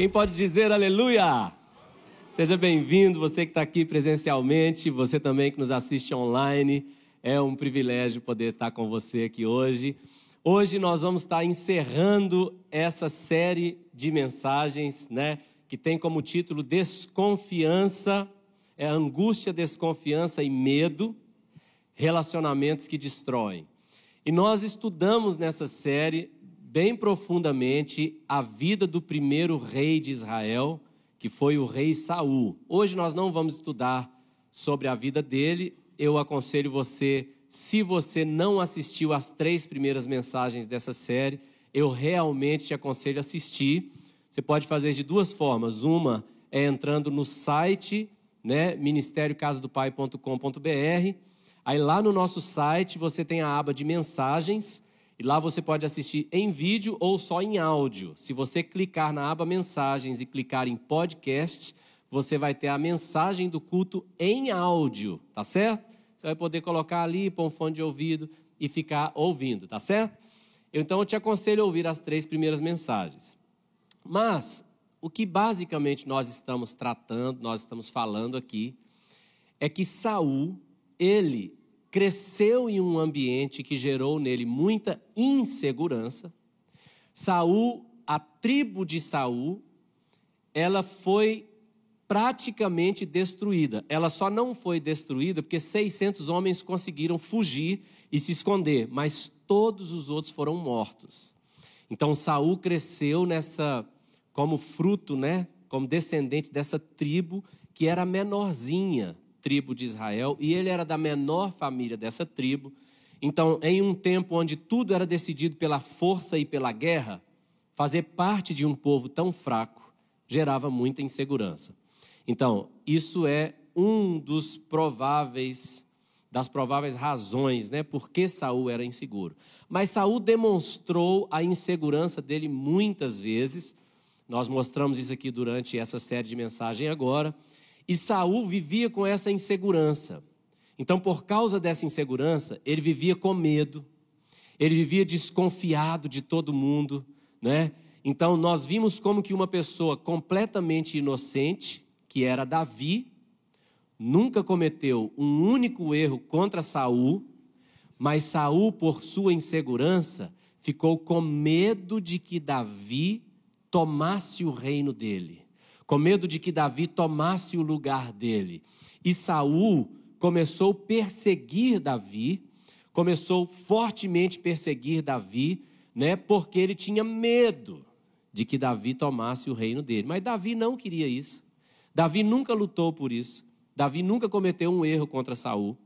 Quem pode dizer aleluia? Seja bem-vindo, você que está aqui presencialmente, você também que nos assiste online. É um privilégio poder estar com você aqui hoje. Hoje nós vamos estar encerrando essa série de mensagens, né, que tem como título Desconfiança, é angústia, desconfiança e medo, relacionamentos que destroem. E nós estudamos nessa série bem profundamente a vida do primeiro rei de Israel, que foi o rei Saul. Hoje nós não vamos estudar sobre a vida dele. Eu aconselho você, se você não assistiu às três primeiras mensagens dessa série, eu realmente te aconselho a assistir. Você pode fazer de duas formas. Uma é entrando no site, né, ministériocasadopai.com.br. Aí lá no nosso site você tem a aba de mensagens e lá você pode assistir em vídeo ou só em áudio. Se você clicar na aba mensagens e clicar em podcast, você vai ter a mensagem do culto em áudio, tá certo? Você vai poder colocar ali, pôr um fone de ouvido e ficar ouvindo, tá certo? Então eu te aconselho a ouvir as três primeiras mensagens. Mas o que basicamente nós estamos tratando, nós estamos falando aqui, é que Saul, ele cresceu em um ambiente que gerou nele muita insegurança. Saul, a tribo de Saul, ela foi praticamente destruída. Ela só não foi destruída porque 600 homens conseguiram fugir e se esconder, mas todos os outros foram mortos. Então Saul cresceu nessa como fruto, né, como descendente dessa tribo que era menorzinha, tribo de Israel, e ele era da menor família dessa tribo. Então, em um tempo onde tudo era decidido pela força e pela guerra, fazer parte de um povo tão fraco gerava muita insegurança. Então, isso é um dos prováveis das prováveis razões, né, por que Saul era inseguro. Mas Saul demonstrou a insegurança dele muitas vezes. Nós mostramos isso aqui durante essa série de mensagem agora. E Saul vivia com essa insegurança. Então, por causa dessa insegurança, ele vivia com medo, ele vivia desconfiado de todo mundo, né? Então, nós vimos como que uma pessoa completamente inocente, que era Davi, nunca cometeu um único erro contra Saul, mas Saul, por sua insegurança, ficou com medo de que Davi tomasse o reino dele com medo de que Davi tomasse o lugar dele. E Saul começou a perseguir Davi, começou fortemente a perseguir Davi, né, porque ele tinha medo de que Davi tomasse o reino dele. Mas Davi não queria isso. Davi nunca lutou por isso. Davi nunca cometeu um erro contra Saul.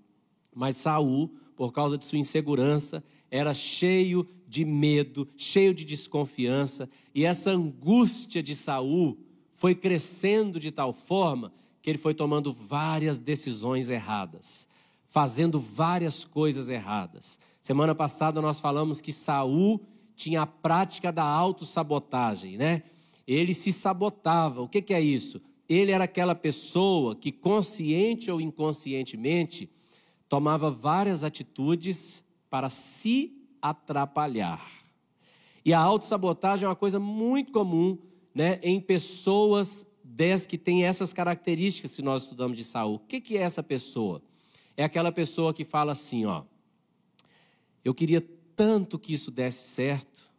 Mas Saul, por causa de sua insegurança, era cheio de medo, cheio de desconfiança, e essa angústia de Saul foi crescendo de tal forma que ele foi tomando várias decisões erradas, fazendo várias coisas erradas. Semana passada nós falamos que Saul tinha a prática da autossabotagem, né? Ele se sabotava. O que, que é isso? Ele era aquela pessoa que, consciente ou inconscientemente, tomava várias atitudes para se atrapalhar. E a autossabotagem é uma coisa muito comum né, em pessoas dez que têm essas características que nós estudamos de Saul. O que, que é essa pessoa? É aquela pessoa que fala assim, ó, eu queria tanto que isso desse certo,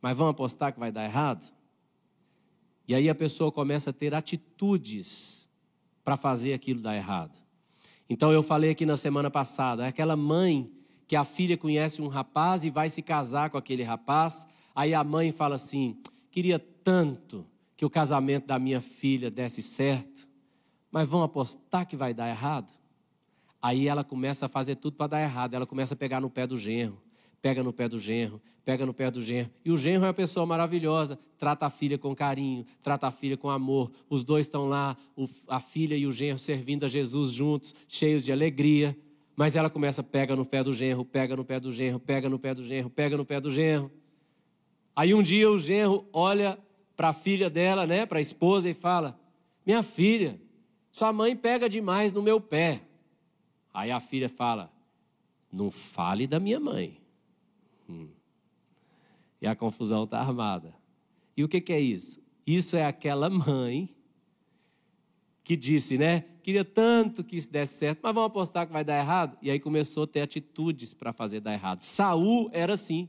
mas vamos apostar que vai dar errado? E aí a pessoa começa a ter atitudes para fazer aquilo dar errado. Então eu falei aqui na semana passada, é aquela mãe que a filha conhece um rapaz e vai se casar com aquele rapaz, aí a mãe fala assim: queria tanto que o casamento da minha filha desse certo, mas vão apostar que vai dar errado? Aí ela começa a fazer tudo para dar errado. Ela começa a pegar no pé do genro, pega no pé do genro, pega no pé do genro. E o genro é uma pessoa maravilhosa, trata a filha com carinho, trata a filha com amor. Os dois estão lá, a filha e o genro servindo a Jesus juntos, cheios de alegria. Mas ela começa, pega no pé do genro, pega no pé do genro, pega no pé do genro, pega no pé do genro. Aí um dia o genro olha para a filha dela, né, para a esposa, e fala: Minha filha, sua mãe pega demais no meu pé. Aí a filha fala: Não fale da minha mãe. Hum. E a confusão está armada. E o que, que é isso? Isso é aquela mãe que disse, né? Queria tanto que isso desse certo, mas vamos apostar que vai dar errado. E aí começou a ter atitudes para fazer dar errado. Saul era assim.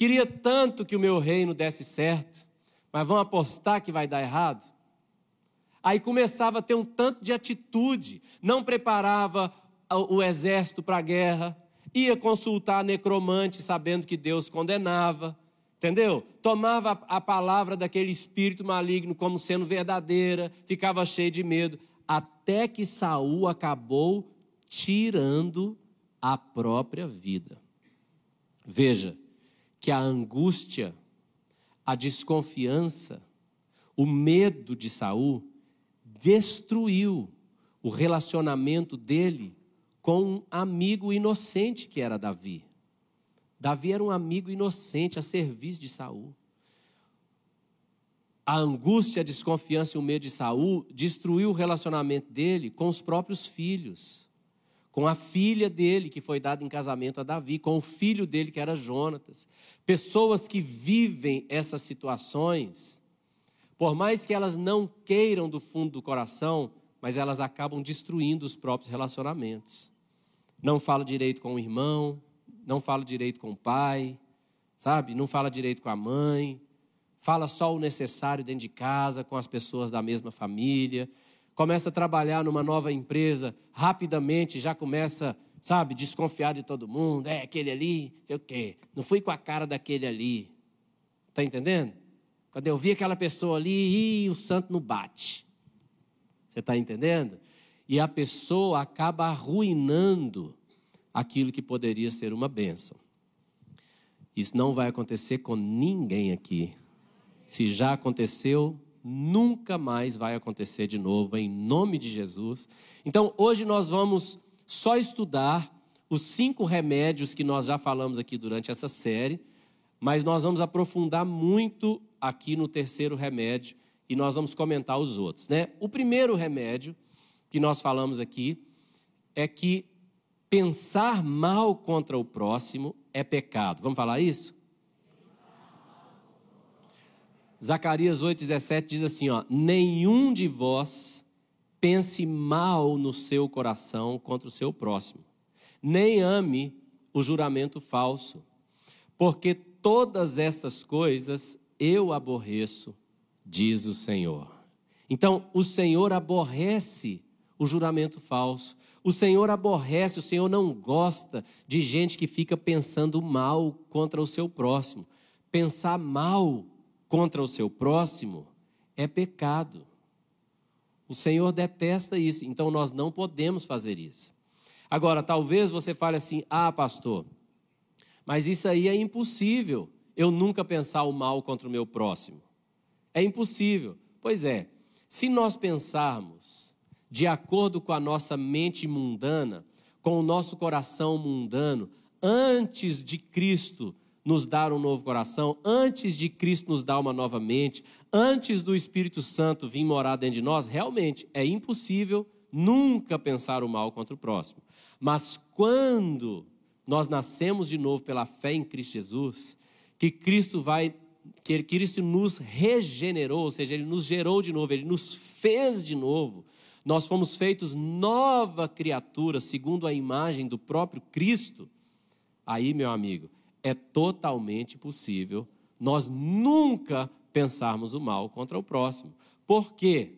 Queria tanto que o meu reino desse certo, mas vamos apostar que vai dar errado. Aí começava a ter um tanto de atitude, não preparava o exército para a guerra, ia consultar necromante sabendo que Deus condenava, Entendeu? Tomava a palavra daquele espírito maligno como sendo verdadeira, ficava cheio de medo, até que Saul acabou tirando a própria vida. Veja que a angústia, a desconfiança, o medo de Saul destruiu o relacionamento dele com um amigo inocente que era Davi. Davi era um amigo inocente a serviço de Saul. A angústia, a desconfiança e o medo de Saul destruiu o relacionamento dele com os próprios filhos, com a filha dele que foi dada em casamento a Davi, com o filho dele que era Jonatas. Pessoas que vivem essas situações, por mais que elas não queiram do fundo do coração, mas elas acabam destruindo os próprios relacionamentos. Não fala direito com o irmão, não fala direito com o pai, sabe? Não fala direito com a mãe, fala só o necessário dentro de casa, com as pessoas da mesma família. Começa a trabalhar numa nova empresa, rapidamente já começa, sabe, desconfiar de todo mundo. É aquele ali, sei o quê. Não fui com a cara daquele ali. Está entendendo? Quando eu vi aquela pessoa ali, ih, o santo não bate. Você está entendendo? E a pessoa acaba arruinando aquilo que poderia ser uma bênção. Isso não vai acontecer com ninguém aqui. Se já aconteceu, nunca mais vai acontecer de novo, em nome de Jesus. Então, hoje nós vamos só estudar os cinco remédios que nós já falamos aqui durante essa série, mas nós vamos aprofundar muito aqui no terceiro remédio e nós vamos comentar os outros. Né? O primeiro remédio que nós falamos aqui é que Pensar mal contra o próximo é pecado. Vamos falar isso? Zacarias 8,17 diz assim: ó, nenhum de vós pense mal no seu coração contra o seu próximo, nem ame o juramento falso, porque todas essas coisas eu aborreço, diz o Senhor. Então, o Senhor aborrece o juramento falso. O Senhor aborrece, o Senhor não gosta de gente que fica pensando mal contra o seu próximo. Pensar mal contra o seu próximo é pecado. O Senhor detesta isso, então nós não podemos fazer isso. Agora, talvez você fale assim: ah, pastor, mas isso aí é impossível, eu nunca pensar o mal contra o meu próximo. É impossível. Pois é, se nós pensarmos de acordo com a nossa mente mundana, com o nosso coração mundano, antes de Cristo nos dar um novo coração, antes de Cristo nos dar uma nova mente, antes do Espírito Santo vir morar dentro de nós, realmente é impossível nunca pensar o mal contra o próximo. Mas quando nós nascemos de novo pela fé em Cristo Jesus, que Cristo vai que Cristo nos regenerou, ou seja, ele nos gerou de novo, ele nos fez de novo nós fomos feitos nova criatura, segundo a imagem do próprio Cristo, aí, meu amigo, é totalmente possível nós nunca pensarmos o mal contra o próximo. Por quê?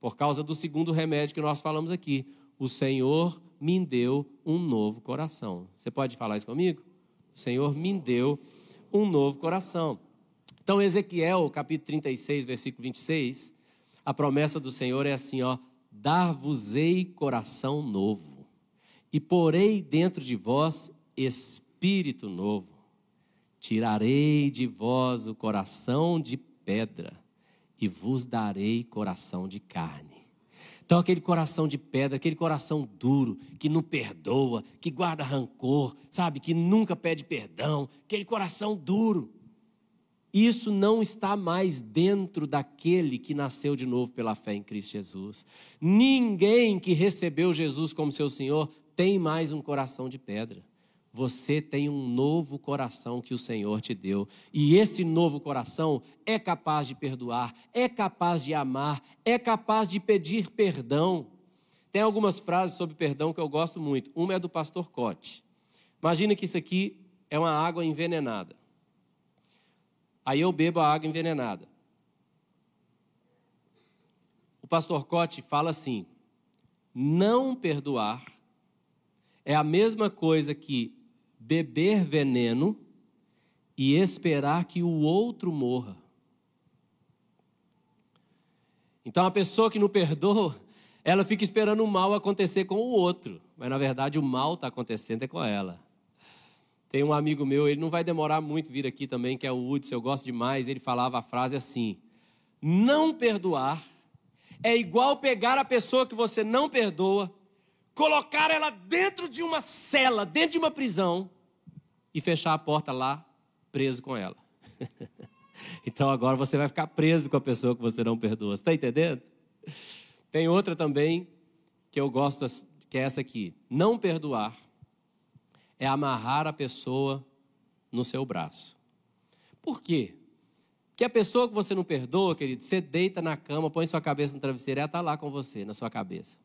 Por causa do segundo remédio que nós falamos aqui. O Senhor me deu um novo coração. Você pode falar isso comigo? O Senhor me deu um novo coração. Então, Ezequiel, capítulo 36, versículo 26, a promessa do Senhor é assim, ó: dar-vos-ei coração novo, e porei dentro de vós espírito novo. Tirarei de vós o coração de pedra, e vos darei coração de carne. Então, aquele coração de pedra, aquele coração duro, que não perdoa, que guarda rancor, sabe, que nunca pede perdão, aquele coração duro isso não está mais dentro daquele que nasceu de novo pela fé em Cristo Jesus. Ninguém que recebeu Jesus como seu Senhor tem mais um coração de pedra. Você tem um novo coração que o Senhor te deu. E esse novo coração é capaz de perdoar, é capaz de amar, é capaz de pedir perdão. Tem algumas frases sobre perdão que eu gosto muito. Uma é do pastor Cote. Imagina que isso aqui é uma água envenenada. Aí eu bebo a água envenenada. O pastor Cote fala assim: não perdoar é a mesma coisa que beber veneno e esperar que o outro morra. Então a pessoa que não perdoa, ela fica esperando o mal acontecer com o outro, mas na verdade o mal está acontecendo é com ela. Tem um amigo meu, ele não vai demorar muito vir aqui também, que é o Hudson, eu gosto demais, ele falava a frase assim: Não perdoar é igual pegar a pessoa que você não perdoa colocar ela dentro de uma cela, dentro de uma prisão e fechar a porta lá, preso com ela. então agora você vai ficar preso com a pessoa que você não perdoa. Está entendendo? Tem outra também que eu gosto, que é essa aqui. Não perdoar é amarrar a pessoa no seu braço. Por quê? Porque a pessoa que você não perdoa, querido, você deita na cama, põe sua cabeça no travesseiro, ela está lá com você, na sua cabeça.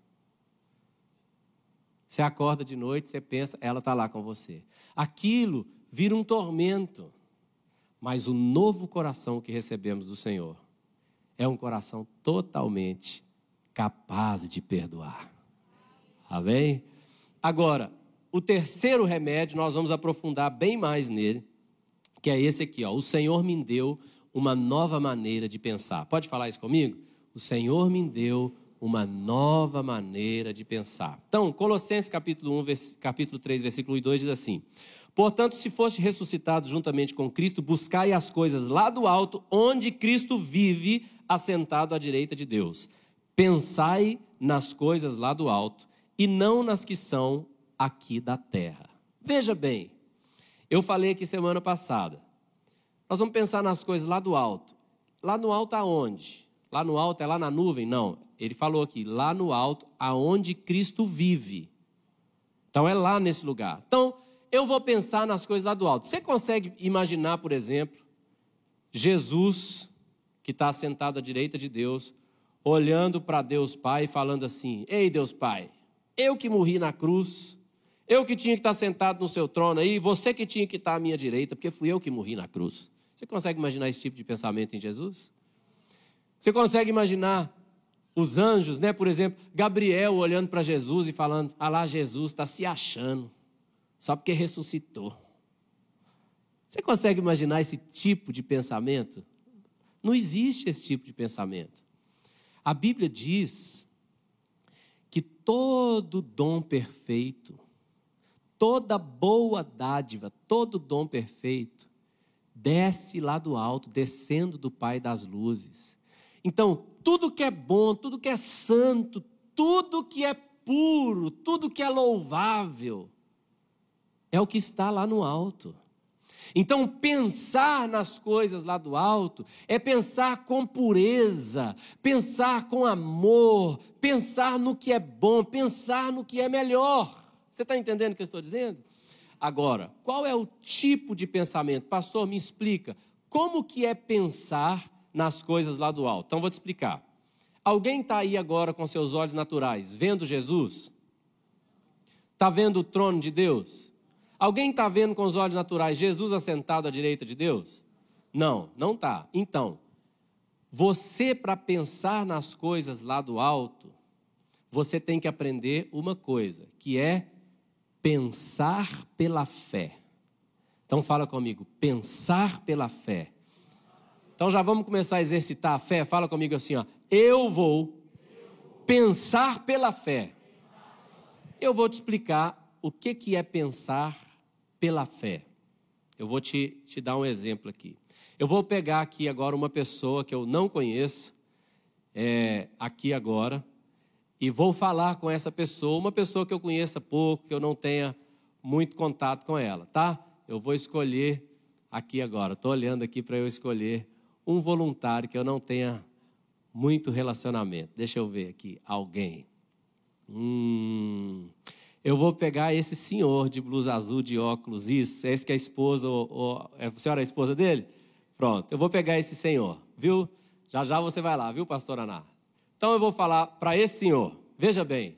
Você acorda de noite, você pensa, ela está lá com você. Aquilo vira um tormento. Mas o novo coração que recebemos do Senhor é um coração totalmente capaz de perdoar. Amém? Agora, o terceiro remédio, nós vamos aprofundar bem mais nele, que é esse aqui, ó. O Senhor me deu uma nova maneira de pensar. Pode falar isso comigo? O Senhor me deu uma nova maneira de pensar. Então, Colossenses capítulo 1, capítulo 3, versículo 2 diz assim: Portanto, se foste ressuscitados juntamente com Cristo, buscai as coisas lá do alto, onde Cristo vive, assentado à direita de Deus. Pensai nas coisas lá do alto e não nas que são aqui da terra. Veja bem, eu falei aqui semana passada. Nós vamos pensar nas coisas lá do alto. Lá no alto aonde? Lá no alto é lá na nuvem? Não. Ele falou aqui, lá no alto, aonde Cristo vive. Então é lá nesse lugar. Então, eu vou pensar nas coisas lá do alto. Você consegue imaginar, por exemplo, Jesus, que está sentado à direita de Deus, olhando para Deus Pai e falando assim: Ei, Deus Pai, eu que morri na cruz, eu que tinha que estar sentado no seu trono aí, você que tinha que estar à minha direita, porque fui eu que morri na cruz. Você consegue imaginar esse tipo de pensamento em Jesus? Você consegue imaginar os anjos, né? Por exemplo, Gabriel olhando para Jesus e falando: Ah lá, Jesus está se achando, só porque ressuscitou. Você consegue imaginar esse tipo de pensamento? Não existe esse tipo de pensamento. A Bíblia diz que todo dom perfeito, toda boa dádiva, todo dom perfeito, desce lá do alto, descendo do Pai das luzes. Então, tudo que é bom, tudo que é santo, tudo que é puro, tudo que é louvável, é o que está lá no alto. Então, pensar nas coisas lá do alto é pensar com pureza, pensar com amor, pensar no que é bom, pensar no que é melhor. Você está entendendo o que eu estou dizendo? Agora, qual é o tipo de pensamento? Pastor, me explica. Como que é pensar nas coisas lá do alto. Então vou te explicar. Alguém está aí agora com seus olhos naturais, vendo Jesus? Está vendo o trono de Deus? Alguém está vendo com os olhos naturais Jesus assentado à direita de Deus? Não, não está. Então, você, para pensar nas coisas lá do alto, você tem que aprender uma coisa, que é pensar pela fé. Então, fala comigo: pensar pela fé. Então já vamos começar a exercitar a fé. Fala comigo assim, ó. Eu vou pensar pela fé. Eu vou te explicar o que, que é pensar pela fé. Eu vou te, te dar um exemplo aqui. Eu vou pegar aqui agora uma pessoa que eu não conheço, é, aqui agora, e vou falar com essa pessoa, uma pessoa que eu conheça pouco, que eu não tenha muito contato com ela, tá? Eu vou escolher aqui agora. Estou olhando aqui para eu escolher um voluntário que eu não tenha muito relacionamento. Deixa eu ver aqui, alguém. Hum, Eu vou pegar esse senhor de blusa azul, de óculos, isso, é esse que é a esposa, ou, ou, é a senhora é a esposa dele? Pronto, eu vou pegar esse senhor, viu? Já já você vai lá, viu, pastor Aná? Então eu vou falar para esse senhor, veja bem.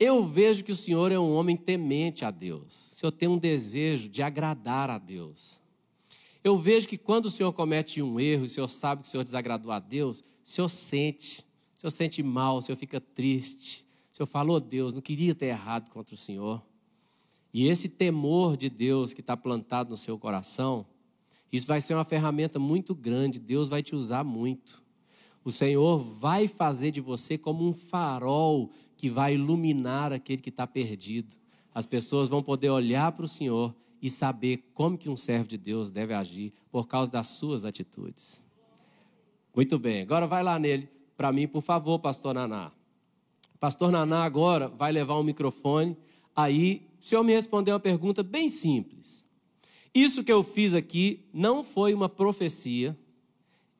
Eu vejo que o senhor é um homem temente a Deus. O senhor tem um desejo de agradar a Deus. Eu vejo que quando o senhor comete um erro, o senhor sabe que o senhor desagradou a Deus, o senhor sente, o senhor sente mal, o senhor fica triste. O senhor falou, Deus, não queria ter errado contra o senhor. E esse temor de Deus que está plantado no seu coração, isso vai ser uma ferramenta muito grande, Deus vai te usar muito. O Senhor vai fazer de você como um farol que vai iluminar aquele que está perdido. As pessoas vão poder olhar para o Senhor e saber como que um servo de Deus deve agir por causa das suas atitudes. Muito bem, agora vai lá nele para mim, por favor, pastor Naná. Pastor Naná agora vai levar um microfone. Aí, o senhor me respondeu uma pergunta bem simples. Isso que eu fiz aqui não foi uma profecia,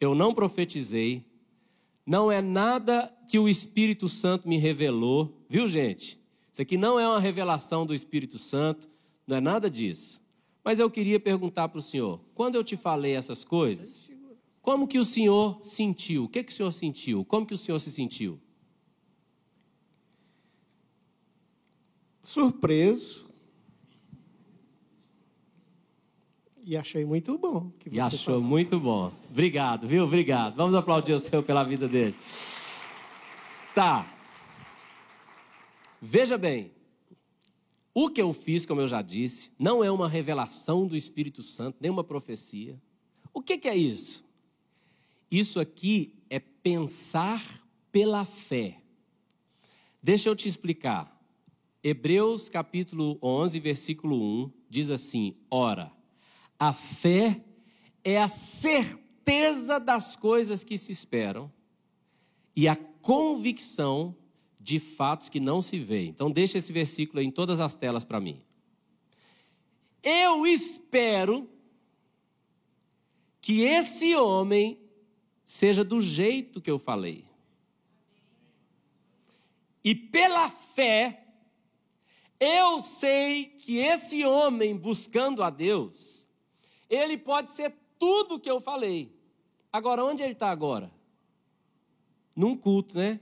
eu não profetizei, não é nada que o Espírito Santo me revelou, viu, gente? Isso aqui não é uma revelação do Espírito Santo, não é nada disso. Mas eu queria perguntar para o senhor: quando eu te falei essas coisas, como que o senhor sentiu? O que, que o senhor sentiu? Como que o senhor se sentiu? Surpreso, E achei muito bom. e achou falou. muito bom. Obrigado, viu? Obrigado. Vamos aplaudir o Senhor pela vida dele. Tá. Veja bem. O que eu fiz, como eu já disse, não é uma revelação do Espírito Santo, nem uma profecia. O que, que é isso? Isso aqui é pensar pela fé. Deixa eu te explicar. Hebreus capítulo 11, versículo 1 diz assim: Ora, a fé é a certeza das coisas que se esperam e a convicção de fatos que não se veem. Então, deixa esse versículo em todas as telas para mim. Eu espero que esse homem seja do jeito que eu falei. E pela fé, eu sei que esse homem buscando a Deus, ele pode ser tudo o que eu falei. Agora, onde ele está agora? Num culto, né?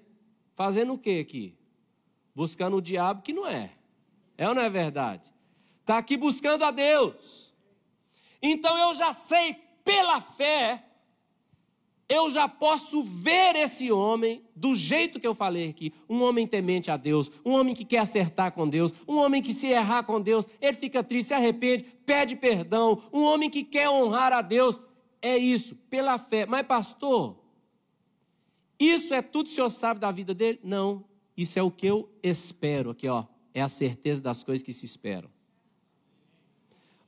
Fazendo o que aqui? Buscando o diabo que não é. É ou não é verdade? Está aqui buscando a Deus. Então eu já sei pela fé eu já posso ver esse homem do jeito que eu falei aqui. Um homem temente a Deus, um homem que quer acertar com Deus, um homem que se errar com Deus, ele fica triste, se arrepende, pede perdão, um homem que quer honrar a Deus. É isso, pela fé. Mas, pastor, isso é tudo que o senhor sabe da vida dele? Não. Isso é o que eu espero aqui, ó. É a certeza das coisas que se esperam.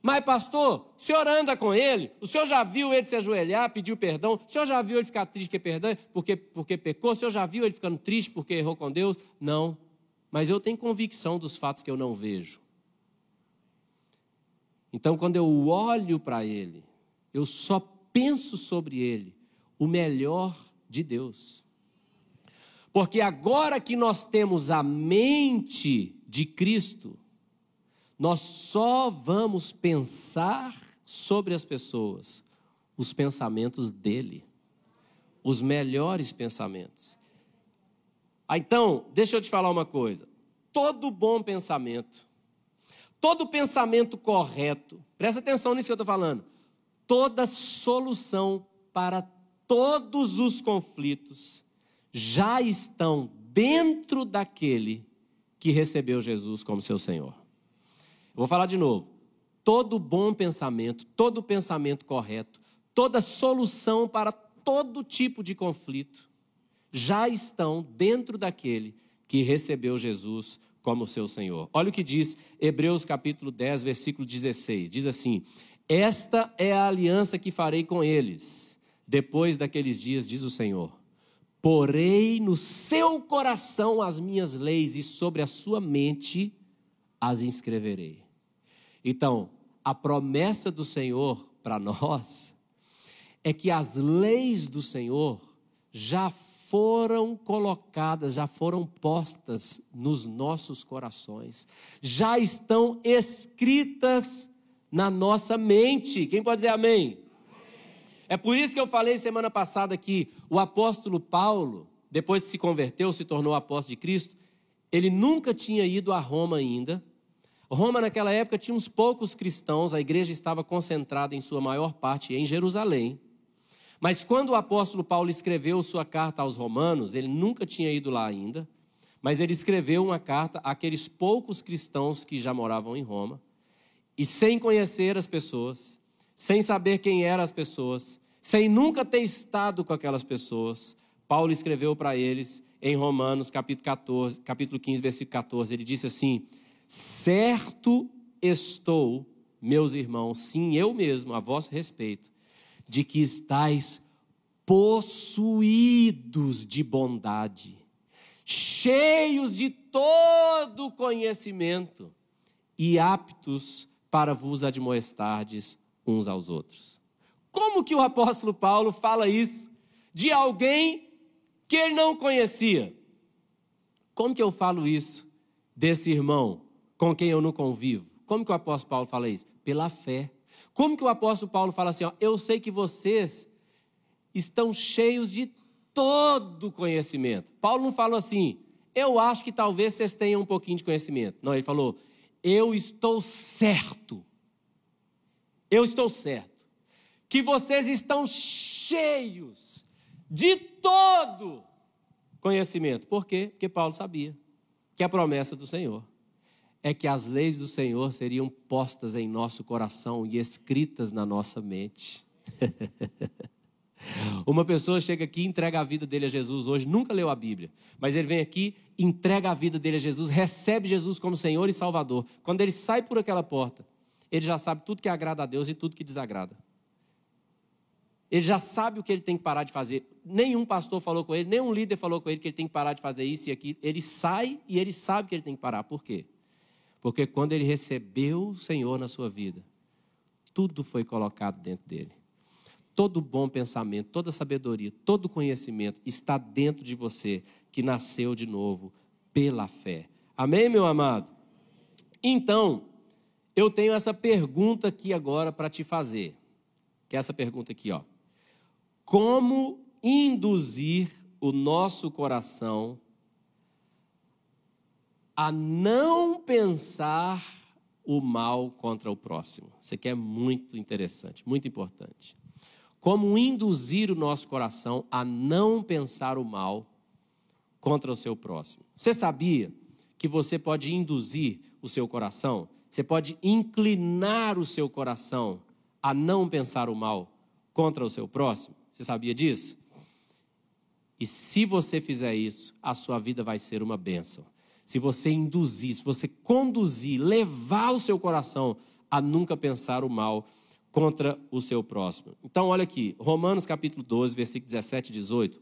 Mas, pastor, o senhor anda com ele? O senhor já viu ele se ajoelhar, pediu perdão? O senhor já viu ele ficar triste porque, perdão, porque, porque pecou? O senhor já viu ele ficando triste porque errou com Deus? Não. Mas eu tenho convicção dos fatos que eu não vejo. Então, quando eu olho para ele, eu só penso sobre ele o melhor de Deus. Porque agora que nós temos a mente de Cristo, nós só vamos pensar sobre as pessoas os pensamentos dele, os melhores pensamentos. Ah, então, deixa eu te falar uma coisa. Todo bom pensamento, todo pensamento correto, presta atenção nisso que eu estou falando. Toda solução para todos os conflitos já estão dentro daquele que recebeu Jesus como seu Senhor. Eu vou falar de novo. Todo bom pensamento, todo pensamento correto, toda solução para todo tipo de conflito já estão dentro daquele que recebeu Jesus como seu Senhor. Olha o que diz Hebreus capítulo 10, versículo 16. Diz assim: Esta é a aliança que farei com eles depois daqueles dias, diz o Senhor. Porei no seu coração as minhas leis e sobre a sua mente as inscreverei. Então, a promessa do Senhor para nós é que as leis do Senhor já foram colocadas, já foram postas nos nossos corações, já estão escritas na nossa mente. Quem pode dizer amém? É por isso que eu falei semana passada que o apóstolo Paulo, depois que se converteu, se tornou apóstolo de Cristo, ele nunca tinha ido a Roma ainda. Roma, naquela época, tinha uns poucos cristãos, a igreja estava concentrada em sua maior parte em Jerusalém. Mas quando o apóstolo Paulo escreveu sua carta aos Romanos, ele nunca tinha ido lá ainda, mas ele escreveu uma carta àqueles poucos cristãos que já moravam em Roma, e sem conhecer as pessoas, sem saber quem eram as pessoas, sem nunca ter estado com aquelas pessoas, Paulo escreveu para eles em Romanos, capítulo 14, capítulo 15, versículo 14, ele disse assim: "Certo estou, meus irmãos, sim, eu mesmo, a vosso respeito, de que estáis possuídos de bondade, cheios de todo conhecimento e aptos para vos admoestardes uns aos outros. Como que o apóstolo Paulo fala isso de alguém que ele não conhecia? Como que eu falo isso desse irmão com quem eu não convivo? Como que o apóstolo Paulo fala isso? Pela fé. Como que o apóstolo Paulo fala assim, ó, eu sei que vocês estão cheios de todo conhecimento. Paulo não falou assim, eu acho que talvez vocês tenham um pouquinho de conhecimento. Não, ele falou, eu estou certo eu estou certo, que vocês estão cheios de todo conhecimento. Por quê? Porque Paulo sabia que a promessa do Senhor é que as leis do Senhor seriam postas em nosso coração e escritas na nossa mente. Uma pessoa chega aqui entrega a vida dele a Jesus hoje, nunca leu a Bíblia, mas ele vem aqui, entrega a vida dele a Jesus, recebe Jesus como Senhor e Salvador. Quando ele sai por aquela porta, ele já sabe tudo que agrada a Deus e tudo que desagrada. Ele já sabe o que ele tem que parar de fazer. Nenhum pastor falou com ele, nenhum líder falou com ele que ele tem que parar de fazer isso e aquilo. Ele sai e ele sabe que ele tem que parar. Por quê? Porque quando ele recebeu o Senhor na sua vida, tudo foi colocado dentro dele. Todo bom pensamento, toda sabedoria, todo conhecimento está dentro de você, que nasceu de novo pela fé. Amém, meu amado? Então, eu tenho essa pergunta aqui agora para te fazer. Que é essa pergunta aqui, ó. Como induzir o nosso coração a não pensar o mal contra o próximo? Isso aqui é muito interessante, muito importante. Como induzir o nosso coração a não pensar o mal contra o seu próximo? Você sabia que você pode induzir o seu coração você pode inclinar o seu coração a não pensar o mal contra o seu próximo. Você sabia disso? E se você fizer isso, a sua vida vai ser uma bênção. Se você induzir, se você conduzir, levar o seu coração a nunca pensar o mal contra o seu próximo. Então, olha aqui, Romanos capítulo 12, versículo 17 e 18,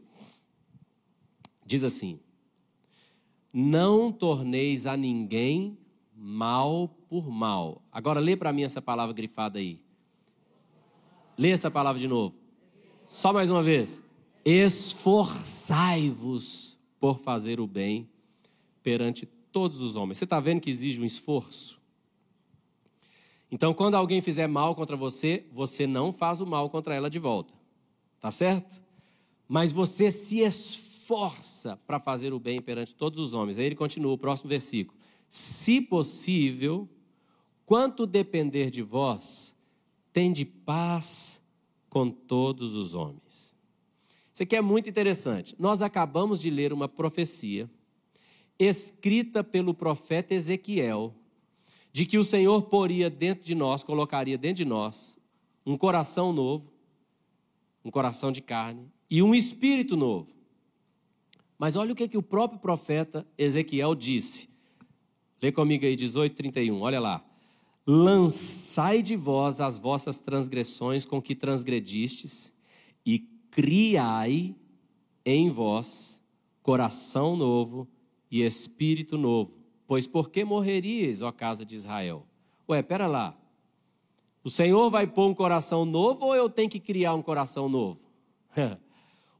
diz assim: Não torneis a ninguém mal por mal. Agora lê para mim essa palavra grifada aí. Lê essa palavra de novo. Só mais uma vez. Esforçai-vos por fazer o bem perante todos os homens. Você está vendo que exige um esforço? Então, quando alguém fizer mal contra você, você não faz o mal contra ela de volta. Tá certo? Mas você se esforça para fazer o bem perante todos os homens. Aí ele continua, o próximo versículo se possível, quanto depender de vós, tende paz com todos os homens. Isso aqui é muito interessante. Nós acabamos de ler uma profecia escrita pelo profeta Ezequiel, de que o Senhor poria dentro de nós, colocaria dentro de nós, um coração novo, um coração de carne e um espírito novo. Mas olha o que, que o próprio profeta Ezequiel disse Lê comigo aí, 18, 31, olha lá. Lançai de vós as vossas transgressões com que transgredistes, e criai em vós coração novo e espírito novo. Pois por que morreríeis, ó casa de Israel? Ué, pera lá. O Senhor vai pôr um coração novo ou eu tenho que criar um coração novo?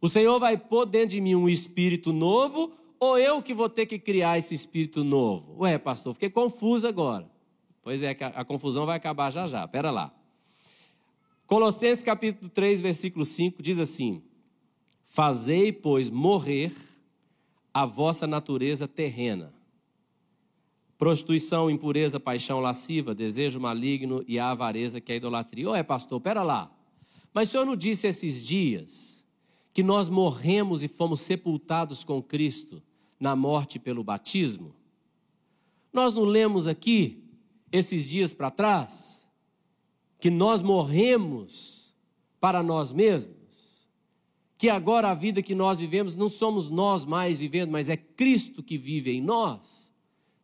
O Senhor vai pôr dentro de mim um espírito novo ou eu que vou ter que criar esse espírito novo? Ué, pastor, fiquei confuso agora. Pois é, a, confusão vai acabar já já. Pera lá. Colossenses capítulo 3, versículo 5 diz assim: Fazei, pois, morrer a vossa natureza terrena. Prostituição, impureza, paixão lasciva, desejo maligno e a avareza que é a idolatria. Ô, é pastor, pera lá. Mas o senhor não disse esses dias que nós morremos e fomos sepultados com Cristo na morte pelo batismo? Nós não lemos aqui, esses dias para trás, que nós morremos para nós mesmos? Que agora a vida que nós vivemos não somos nós mais vivendo, mas é Cristo que vive em nós?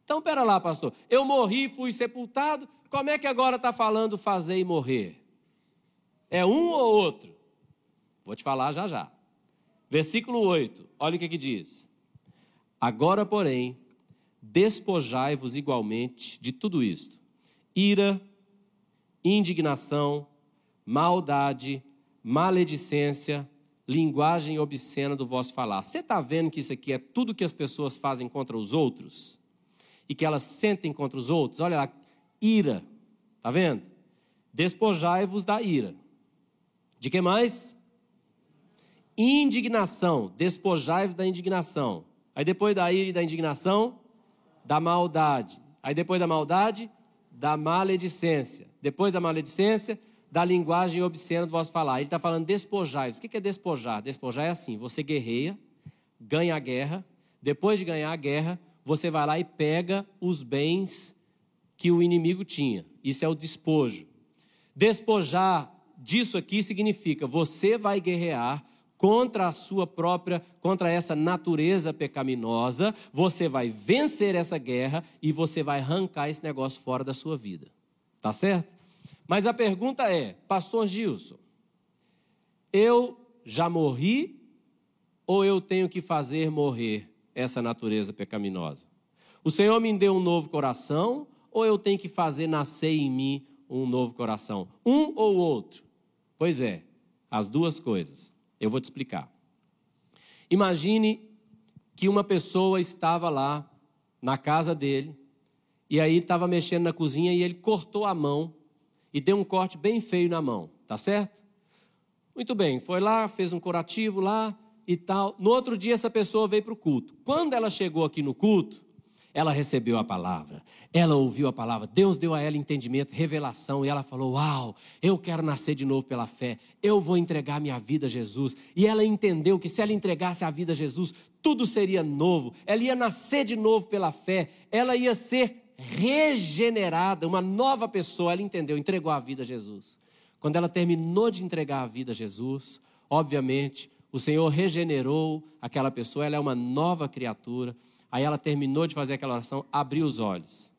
Então, pera lá, pastor. Eu morri, fui sepultado. Como é que agora está falando fazer e morrer? É um ou outro? Vou te falar já já. Versículo 8, olha o que, que diz. Agora, porém, despojai-vos igualmente de tudo isto: ira, indignação, maldade, maledicência, linguagem obscena do vosso falar. Você está vendo que isso aqui é tudo que as pessoas fazem contra os outros? E que elas sentem contra os outros? Olha lá, ira. Está vendo? Despojai-vos da ira. De que mais? Indignação. Despojai-vos da indignação. Aí depois da ira e da indignação, da maldade. Aí depois da maldade, da maledicência. Depois da maledicência, da linguagem obscena do vosso falar. Ele está falando despojai-vos. O que é despojar? Despojar é assim: você guerreia, ganha a guerra, depois de ganhar a guerra, você vai lá e pega os bens que o inimigo tinha. Isso é o despojo. Despojar disso aqui significa você vai guerrear contra a sua própria, contra essa natureza pecaminosa, você vai vencer essa guerra e você vai arrancar esse negócio fora da sua vida. Tá certo? Mas a pergunta é, pastor Gilson, eu já morri ou eu tenho que fazer morrer essa natureza pecaminosa? O Senhor me deu um novo coração ou eu tenho que fazer nascer em mim um novo coração? Um ou outro? Pois é, as duas coisas. Eu vou te explicar. Imagine que uma pessoa estava lá na casa dele, e aí estava mexendo na cozinha e ele cortou a mão e deu um corte bem feio na mão, tá certo? Muito bem, foi lá, fez um curativo lá e tal. No outro dia, essa pessoa veio para o culto. Quando ela chegou aqui no culto, ela recebeu a palavra, ela ouviu a palavra, Deus deu a ela entendimento, revelação, e ela falou: Uau, eu quero nascer de novo pela fé, eu vou entregar minha vida a Jesus. E ela entendeu que se ela entregasse a vida a Jesus, tudo seria novo, ela ia nascer de novo pela fé, ela ia ser regenerada, uma nova pessoa. Ela entendeu, entregou a vida a Jesus. Quando ela terminou de entregar a vida a Jesus, obviamente, o Senhor regenerou aquela pessoa, ela é uma nova criatura. Aí ela terminou de fazer aquela oração, abriu os olhos.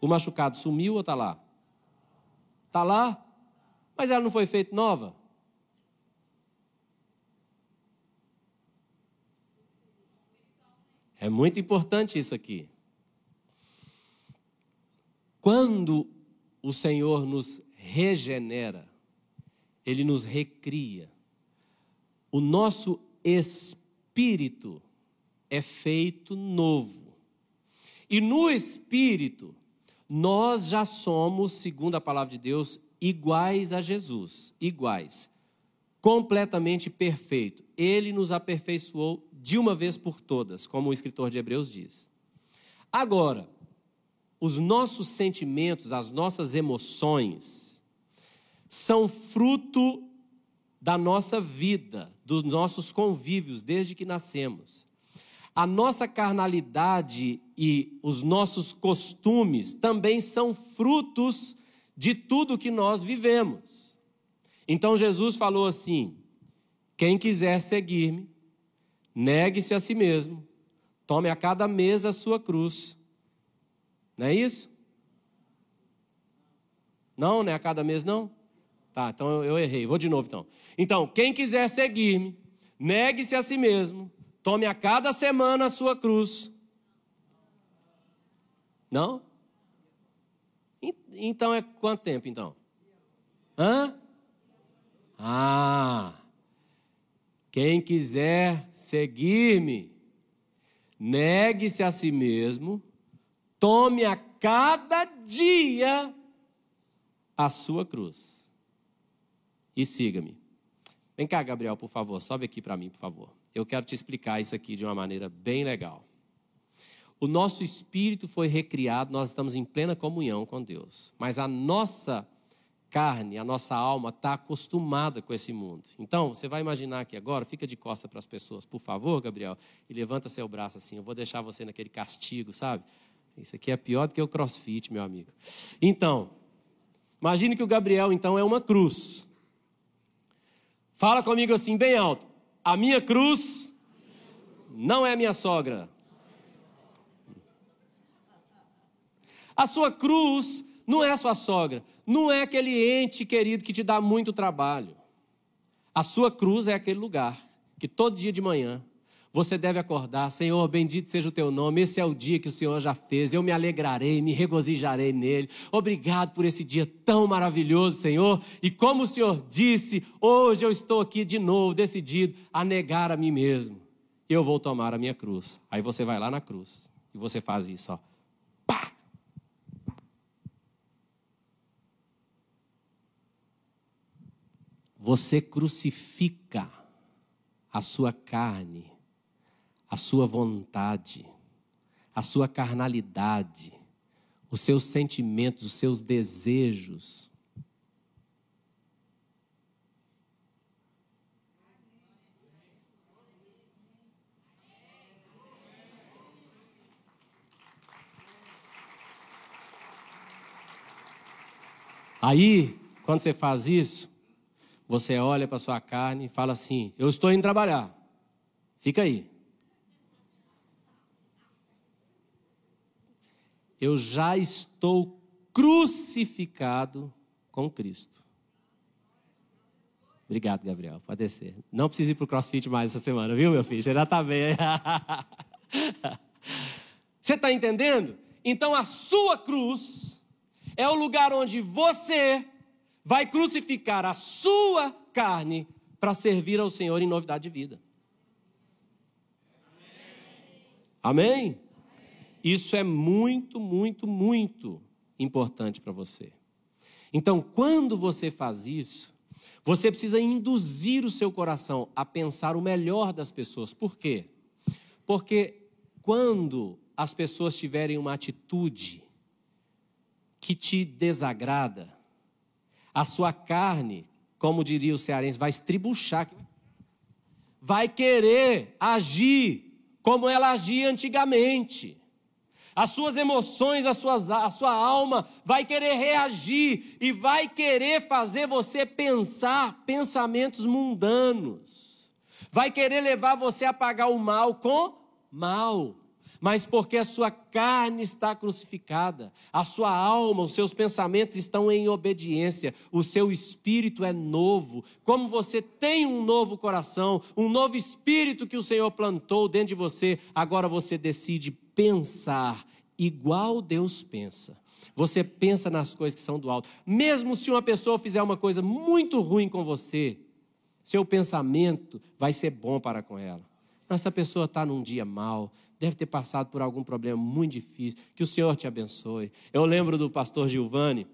O machucado sumiu ou está lá? Está lá? Mas ela não foi feita nova? É muito importante isso aqui. Quando o Senhor nos regenera, Ele nos recria. O nosso espírito é feito novo. E no espírito, nós já somos, segundo a palavra de Deus, iguais a Jesus, iguais, completamente perfeito. Ele nos aperfeiçoou de uma vez por todas, como o escritor de Hebreus diz. Agora, os nossos sentimentos, as nossas emoções, são fruto da nossa vida, dos nossos convívios desde que nascemos. A nossa carnalidade e os nossos costumes também são frutos de tudo que nós vivemos. Então Jesus falou assim: quem quiser seguir-me, negue-se a si mesmo, tome a cada mês a sua cruz. Não é isso? Não, não é a cada mês, não? Tá, então eu errei. Vou de novo então. Então, quem quiser seguir-me, negue-se a si mesmo, Tome a cada semana a sua cruz. Não? Então é quanto tempo então? Hã? Ah. Quem quiser seguir-me, negue-se a si mesmo, tome a cada dia a sua cruz e siga-me. Vem cá, Gabriel, por favor, sobe aqui para mim, por favor. Eu quero te explicar isso aqui de uma maneira bem legal. O nosso espírito foi recriado, nós estamos em plena comunhão com Deus, mas a nossa carne, a nossa alma está acostumada com esse mundo. Então, você vai imaginar aqui agora, fica de costa para as pessoas, por favor, Gabriel, e levanta seu braço assim. Eu vou deixar você naquele castigo, sabe? Isso aqui é pior do que o crossfit, meu amigo. Então, imagine que o Gabriel, então, é uma cruz. Fala comigo assim, bem alto. A minha cruz não é minha sogra. A sua cruz não é sua sogra, não é aquele ente querido que te dá muito trabalho. A sua cruz é aquele lugar que todo dia de manhã você deve acordar, Senhor, bendito seja o teu nome. Esse é o dia que o Senhor já fez. Eu me alegrarei, me regozijarei nele. Obrigado por esse dia tão maravilhoso, Senhor. E como o Senhor disse, hoje eu estou aqui de novo, decidido a negar a mim mesmo. Eu vou tomar a minha cruz. Aí você vai lá na cruz e você faz isso, ó. Pá! Você crucifica a sua carne a sua vontade, a sua carnalidade, os seus sentimentos, os seus desejos. Aí, quando você faz isso, você olha para sua carne e fala assim: Eu estou indo trabalhar. Fica aí. Eu já estou crucificado com Cristo. Obrigado, Gabriel. Pode descer. Não precisa ir para o crossfit mais essa semana, viu, meu filho? Já está bem. Você está entendendo? Então a sua cruz é o lugar onde você vai crucificar a sua carne para servir ao Senhor em novidade de vida. Amém? Isso é muito, muito, muito importante para você. Então, quando você faz isso, você precisa induzir o seu coração a pensar o melhor das pessoas. Por quê? Porque quando as pessoas tiverem uma atitude que te desagrada, a sua carne, como diria o cearense, vai estribuchar, vai querer agir como ela agia antigamente. As suas emoções, as suas, a sua alma vai querer reagir e vai querer fazer você pensar pensamentos mundanos. Vai querer levar você a pagar o mal com mal mas porque a sua carne está crucificada, a sua alma, os seus pensamentos estão em obediência, o seu espírito é novo. Como você tem um novo coração, um novo espírito que o Senhor plantou dentro de você, agora você decide pensar igual Deus pensa. Você pensa nas coisas que são do alto. Mesmo se uma pessoa fizer uma coisa muito ruim com você, seu pensamento vai ser bom para com ela. Essa pessoa está num dia mal, deve ter passado por algum problema muito difícil. Que o Senhor te abençoe. Eu lembro do pastor Gilvani.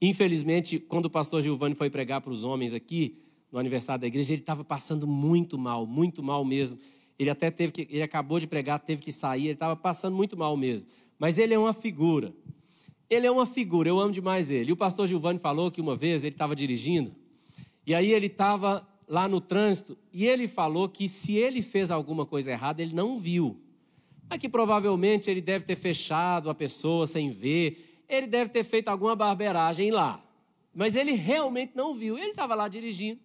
Infelizmente, quando o pastor Gilvani foi pregar para os homens aqui, no aniversário da igreja, ele estava passando muito mal, muito mal mesmo. Ele até teve que, ele acabou de pregar, teve que sair, ele estava passando muito mal mesmo. Mas ele é uma figura. Ele é uma figura, eu amo demais ele. E o pastor Gilvani falou que uma vez ele estava dirigindo, e aí ele estava lá no trânsito, e ele falou que se ele fez alguma coisa errada, ele não viu. Mas que provavelmente ele deve ter fechado a pessoa sem ver, ele deve ter feito alguma barbeiragem lá. Mas ele realmente não viu. Ele estava lá dirigindo.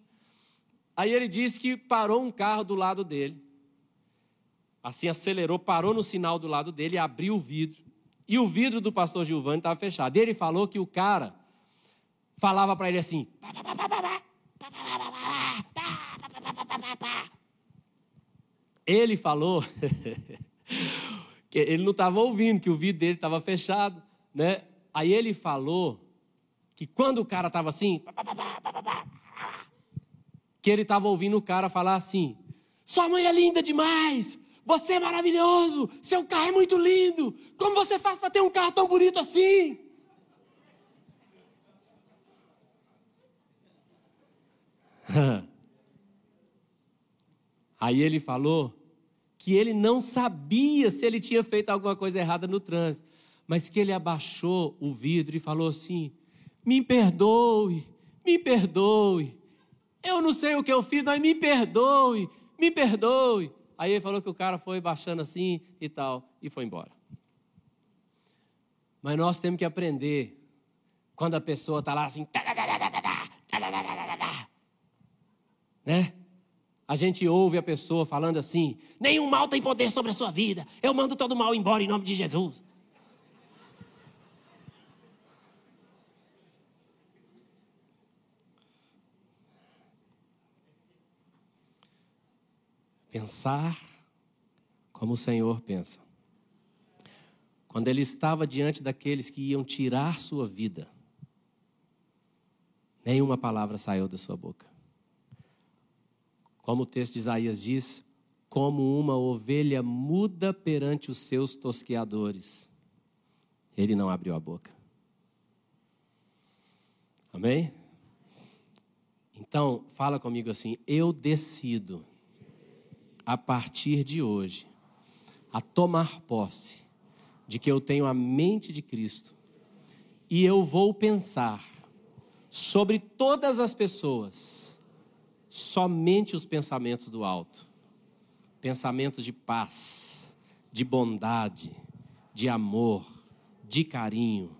Aí ele disse que parou um carro do lado dele. Assim acelerou, parou no sinal do lado dele, abriu o vidro. E o vidro do pastor Gilvani estava fechado. E ele falou que o cara falava para ele assim: ele falou que ele não estava ouvindo, que o vidro dele estava fechado, né? Aí ele falou que quando o cara estava assim, que ele estava ouvindo o cara falar assim: Sua mãe é linda demais! Você é maravilhoso! Seu carro é muito lindo! Como você faz para ter um carro tão bonito assim? Aí ele falou que ele não sabia se ele tinha feito alguma coisa errada no trânsito, mas que ele abaixou o vidro e falou assim: Me perdoe, me perdoe. Eu não sei o que eu fiz, mas me perdoe, me perdoe. Aí ele falou que o cara foi baixando assim e tal, e foi embora. Mas nós temos que aprender quando a pessoa está lá assim, né? A gente ouve a pessoa falando assim: nenhum mal tem poder sobre a sua vida, eu mando todo mal embora em nome de Jesus. Pensar como o Senhor pensa. Quando ele estava diante daqueles que iam tirar sua vida, nenhuma palavra saiu da sua boca. Como o texto de Isaías diz, como uma ovelha muda perante os seus tosqueadores, ele não abriu a boca. Amém? Então, fala comigo assim: eu decido a partir de hoje, a tomar posse de que eu tenho a mente de Cristo e eu vou pensar sobre todas as pessoas somente os pensamentos do alto pensamentos de paz, de bondade, de amor, de carinho,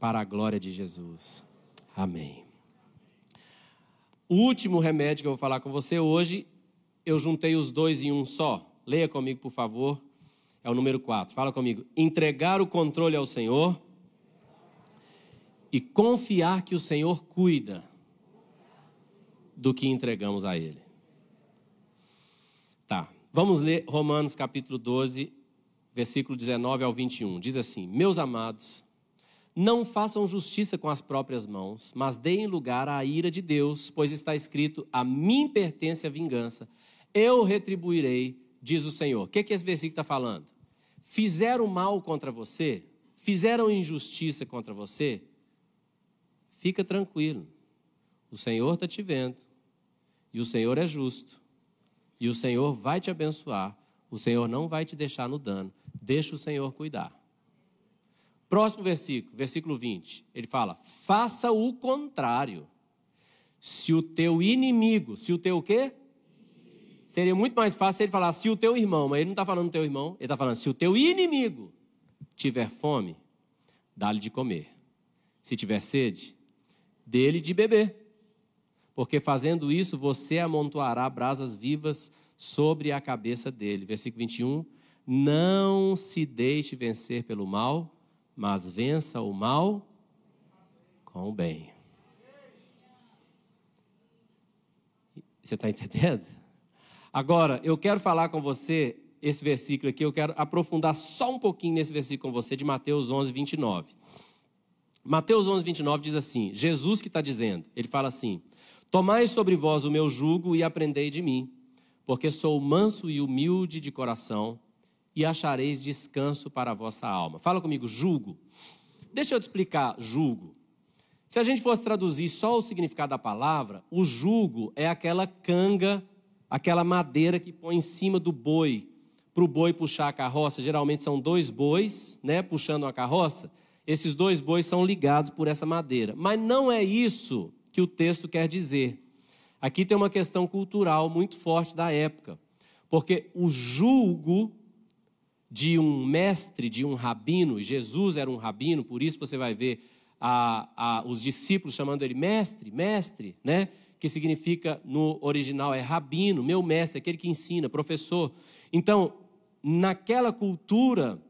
para a glória de Jesus. Amém. O último remédio que eu vou falar com você hoje eu juntei os dois em um só. Leia comigo, por favor. É o número 4. Fala comigo. Entregar o controle ao Senhor e confiar que o Senhor cuida do que entregamos a Ele. Tá. Vamos ler Romanos capítulo 12, versículo 19 ao 21. Diz assim: Meus amados, não façam justiça com as próprias mãos, mas deem lugar à ira de Deus, pois está escrito: A mim pertence a vingança eu retribuirei, diz o Senhor. O que, que esse versículo está falando? Fizeram mal contra você, fizeram injustiça contra você, fica tranquilo. O Senhor está te vendo, e o Senhor é justo, e o Senhor vai te abençoar, o Senhor não vai te deixar no dano, deixa o Senhor cuidar. Próximo versículo, versículo 20, ele fala: faça o contrário. Se o teu inimigo, se o teu quê? Seria muito mais fácil ele falar se o teu irmão, mas ele não está falando teu irmão, ele está falando se o teu inimigo tiver fome, dá-lhe de comer. Se tiver sede, dele de beber. Porque fazendo isso, você amontoará brasas vivas sobre a cabeça dele. Versículo 21. Não se deixe vencer pelo mal, mas vença o mal com o bem. Você está entendendo? Agora, eu quero falar com você esse versículo aqui, eu quero aprofundar só um pouquinho nesse versículo com você, de Mateus 11, 29. Mateus 11, 29 diz assim: Jesus que está dizendo, ele fala assim: Tomai sobre vós o meu jugo e aprendei de mim, porque sou manso e humilde de coração, e achareis descanso para a vossa alma. Fala comigo, jugo. Deixa eu te explicar, jugo. Se a gente fosse traduzir só o significado da palavra, o jugo é aquela canga aquela madeira que põe em cima do boi, para o boi puxar a carroça. Geralmente são dois bois, né, puxando a carroça. Esses dois bois são ligados por essa madeira. Mas não é isso que o texto quer dizer. Aqui tem uma questão cultural muito forte da época. Porque o julgo de um mestre, de um rabino, Jesus era um rabino, por isso você vai ver a, a, os discípulos chamando ele mestre, mestre, né? Que significa no original é rabino, meu mestre, aquele que ensina, professor. Então, naquela cultura,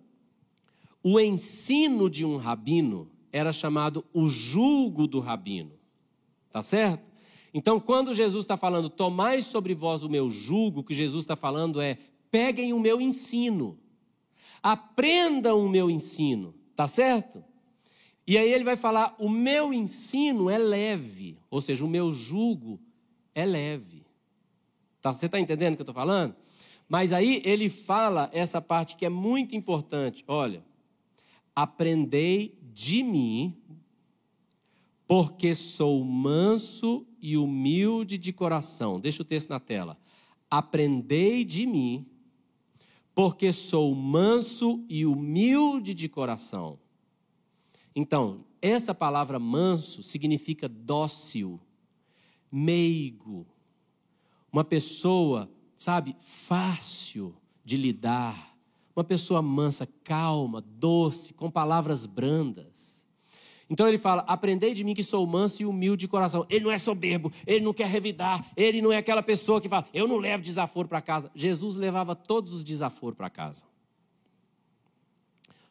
o ensino de um rabino era chamado o julgo do rabino. Tá certo? Então, quando Jesus está falando, tomai sobre vós o meu julgo, o que Jesus está falando é, peguem o meu ensino, aprendam o meu ensino, tá certo? E aí ele vai falar: o meu ensino é leve, ou seja, o meu jugo é leve. Tá, você está entendendo o que eu estou falando? Mas aí ele fala essa parte que é muito importante. Olha, aprendei de mim, porque sou manso e humilde de coração. Deixa o texto na tela. Aprendei de mim, porque sou manso e humilde de coração. Então, essa palavra manso significa dócil, meigo, uma pessoa, sabe, fácil de lidar, uma pessoa mansa, calma, doce, com palavras brandas. Então ele fala: Aprendei de mim que sou manso e humilde de coração. Ele não é soberbo, ele não quer revidar, ele não é aquela pessoa que fala: Eu não levo desaforo para casa. Jesus levava todos os desaforos para casa.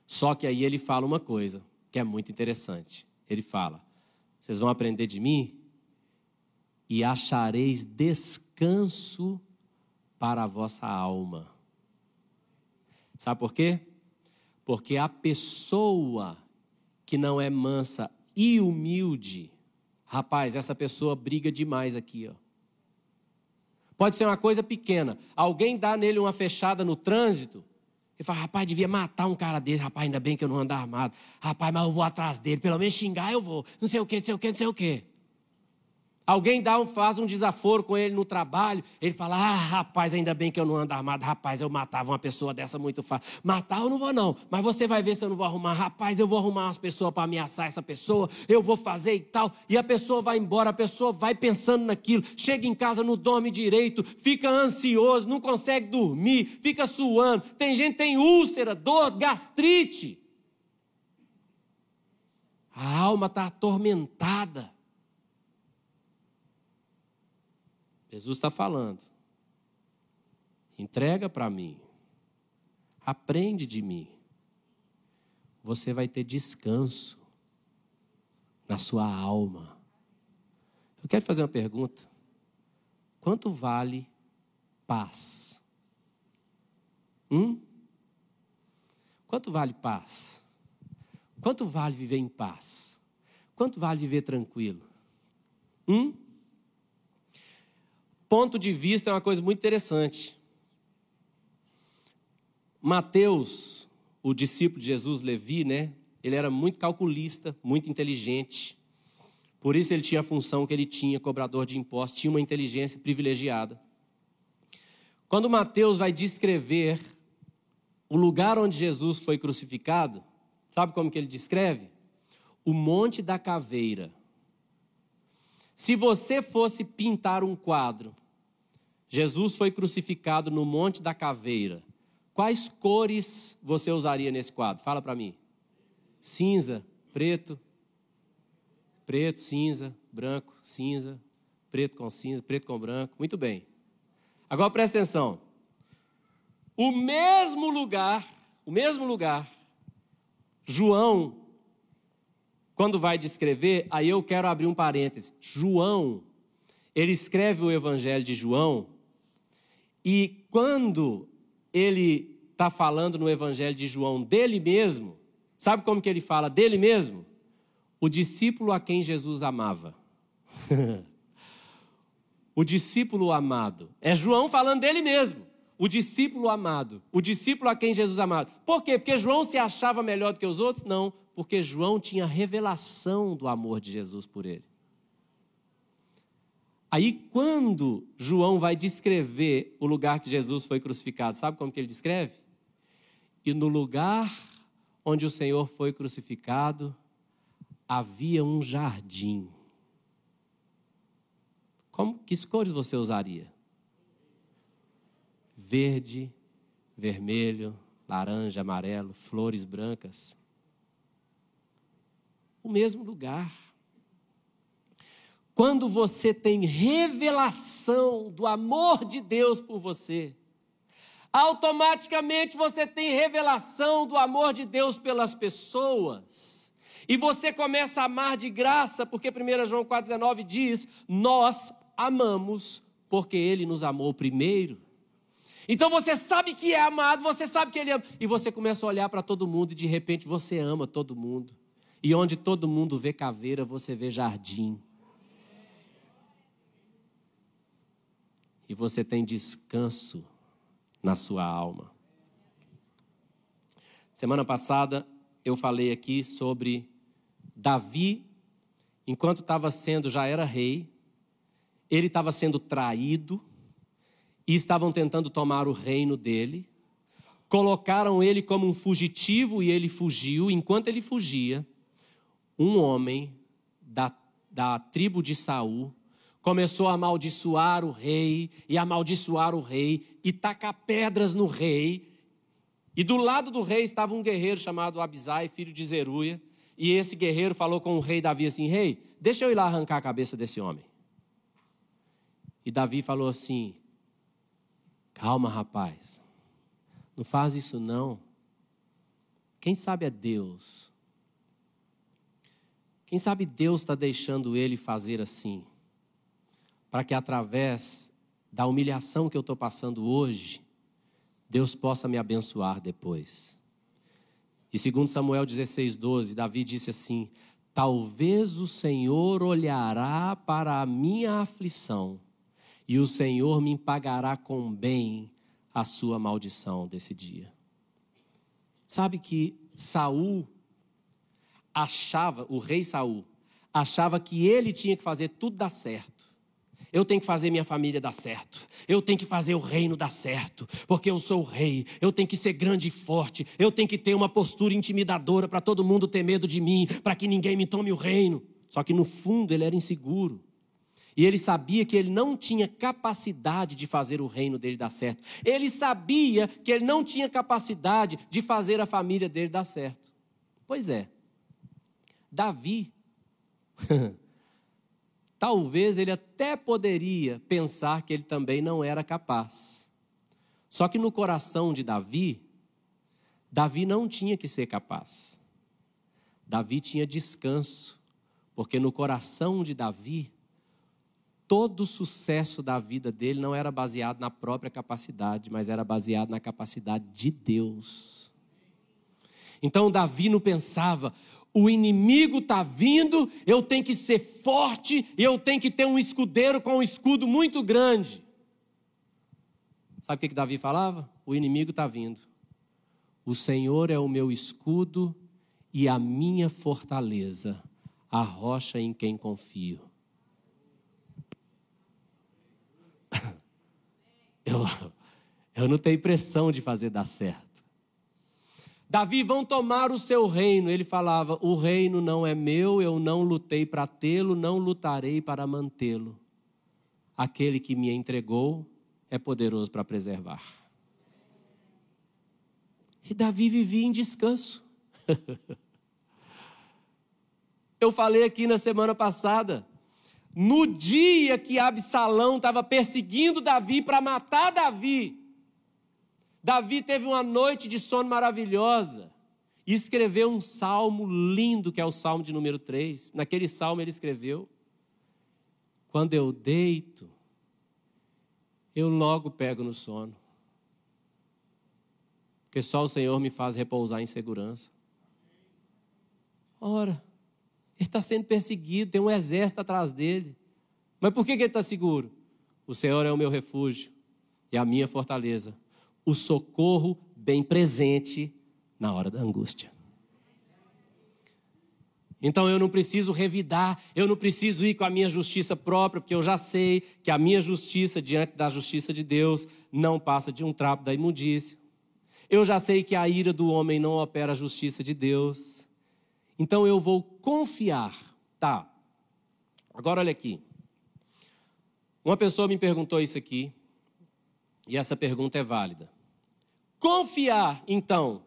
Só que aí ele fala uma coisa que é muito interessante. Ele fala: Vocês vão aprender de mim e achareis descanso para a vossa alma. Sabe por quê? Porque a pessoa que não é mansa e humilde, rapaz, essa pessoa briga demais aqui, ó. Pode ser uma coisa pequena. Alguém dá nele uma fechada no trânsito, e fala, rapaz, devia matar um cara desse, rapaz, ainda bem que eu não ando armado. Rapaz, mas eu vou atrás dele, pelo menos xingar eu vou. Não sei o que, não sei o que, não sei o que. Alguém dá um, faz um desaforo com ele no trabalho, ele fala: Ah, rapaz, ainda bem que eu não ando armado, rapaz, eu matava uma pessoa dessa muito fácil. Matar eu não vou, não, mas você vai ver se eu não vou arrumar. Rapaz, eu vou arrumar umas pessoas para ameaçar essa pessoa, eu vou fazer e tal. E a pessoa vai embora, a pessoa vai pensando naquilo, chega em casa, não dorme direito, fica ansioso, não consegue dormir, fica suando. Tem gente que tem úlcera, dor, gastrite. A alma está atormentada. Jesus está falando. Entrega para mim. Aprende de mim. Você vai ter descanso na sua alma. Eu quero fazer uma pergunta. Quanto vale paz? Hum? Quanto vale paz? Quanto vale viver em paz? Quanto vale viver tranquilo? Hum? Ponto de vista é uma coisa muito interessante. Mateus, o discípulo de Jesus, Levi, né? Ele era muito calculista, muito inteligente. Por isso ele tinha a função que ele tinha, cobrador de impostos, tinha uma inteligência privilegiada. Quando Mateus vai descrever o lugar onde Jesus foi crucificado, sabe como que ele descreve? O Monte da Caveira. Se você fosse pintar um quadro, Jesus foi crucificado no Monte da Caveira. Quais cores você usaria nesse quadro? Fala para mim. Cinza, preto, preto, cinza, branco, cinza, preto com cinza, preto com branco. Muito bem. Agora presta atenção. O mesmo lugar, o mesmo lugar, João quando vai descrever, aí eu quero abrir um parêntese. João, ele escreve o Evangelho de João, e quando ele está falando no Evangelho de João dele mesmo, sabe como que ele fala dele mesmo? O discípulo a quem Jesus amava. o discípulo amado. É João falando dele mesmo. O discípulo amado. O discípulo a quem Jesus amava. Por quê? Porque João se achava melhor do que os outros? Não porque João tinha revelação do amor de Jesus por ele. Aí, quando João vai descrever o lugar que Jesus foi crucificado, sabe como que ele descreve? E no lugar onde o Senhor foi crucificado, havia um jardim. Como, que cores você usaria? Verde, vermelho, laranja, amarelo, flores brancas o mesmo lugar. Quando você tem revelação do amor de Deus por você, automaticamente você tem revelação do amor de Deus pelas pessoas. E você começa a amar de graça, porque 1 João 4,19 diz: Nós amamos porque Ele nos amou primeiro. Então você sabe que é amado, você sabe que Ele ama, e você começa a olhar para todo mundo e de repente você ama todo mundo. E onde todo mundo vê caveira, você vê jardim. e você tem descanso na sua alma. Semana passada eu falei aqui sobre Davi, enquanto estava sendo, já era rei, ele estava sendo traído e estavam tentando tomar o reino dele. Colocaram ele como um fugitivo e ele fugiu. Enquanto ele fugia, um homem da, da tribo de Saul começou a amaldiçoar o rei e amaldiçoar o rei e tacar pedras no rei. E do lado do rei estava um guerreiro chamado Abisai, filho de Zeruia. E esse guerreiro falou com o rei Davi assim: Rei, deixa eu ir lá arrancar a cabeça desse homem. E Davi falou assim: Calma, rapaz, não faz isso não. Quem sabe é Deus. Quem sabe Deus está deixando ele fazer assim para que através da humilhação que eu estou passando hoje, Deus possa me abençoar depois. E segundo Samuel 16, 12, Davi disse assim: Talvez o Senhor olhará para a minha aflição, e o Senhor me pagará com bem a sua maldição desse dia. Sabe que Saul achava, o rei Saul, achava que ele tinha que fazer tudo dar certo. Eu tenho que fazer minha família dar certo. Eu tenho que fazer o reino dar certo. Porque eu sou o rei. Eu tenho que ser grande e forte. Eu tenho que ter uma postura intimidadora para todo mundo ter medo de mim. Para que ninguém me tome o reino. Só que no fundo ele era inseguro. E ele sabia que ele não tinha capacidade de fazer o reino dele dar certo. Ele sabia que ele não tinha capacidade de fazer a família dele dar certo. Pois é. Davi talvez ele até poderia pensar que ele também não era capaz. Só que no coração de Davi, Davi não tinha que ser capaz. Davi tinha descanso, porque no coração de Davi, todo o sucesso da vida dele não era baseado na própria capacidade, mas era baseado na capacidade de Deus. Então Davi não pensava, o inimigo está vindo, eu tenho que ser forte, eu tenho que ter um escudeiro com um escudo muito grande. Sabe o que, que Davi falava? O inimigo está vindo. O Senhor é o meu escudo e a minha fortaleza, a rocha em quem confio. Eu, eu não tenho pressão de fazer dar certo. Davi, vão tomar o seu reino. Ele falava: O reino não é meu, eu não lutei para tê-lo, não lutarei para mantê-lo. Aquele que me entregou é poderoso para preservar. E Davi vivia em descanso. eu falei aqui na semana passada. No dia que Absalão estava perseguindo Davi para matar Davi, Davi teve uma noite de sono maravilhosa e escreveu um salmo lindo, que é o salmo de número 3. Naquele salmo ele escreveu: Quando eu deito, eu logo pego no sono, porque só o Senhor me faz repousar em segurança. Ora, ele está sendo perseguido, tem um exército atrás dele. Mas por que ele está seguro? O Senhor é o meu refúgio e a minha fortaleza o socorro bem presente na hora da angústia. Então eu não preciso revidar, eu não preciso ir com a minha justiça própria, porque eu já sei que a minha justiça diante da justiça de Deus não passa de um trapo da imundícia. Eu já sei que a ira do homem não opera a justiça de Deus. Então eu vou confiar. Tá. Agora olha aqui. Uma pessoa me perguntou isso aqui, e essa pergunta é válida. Confiar, então,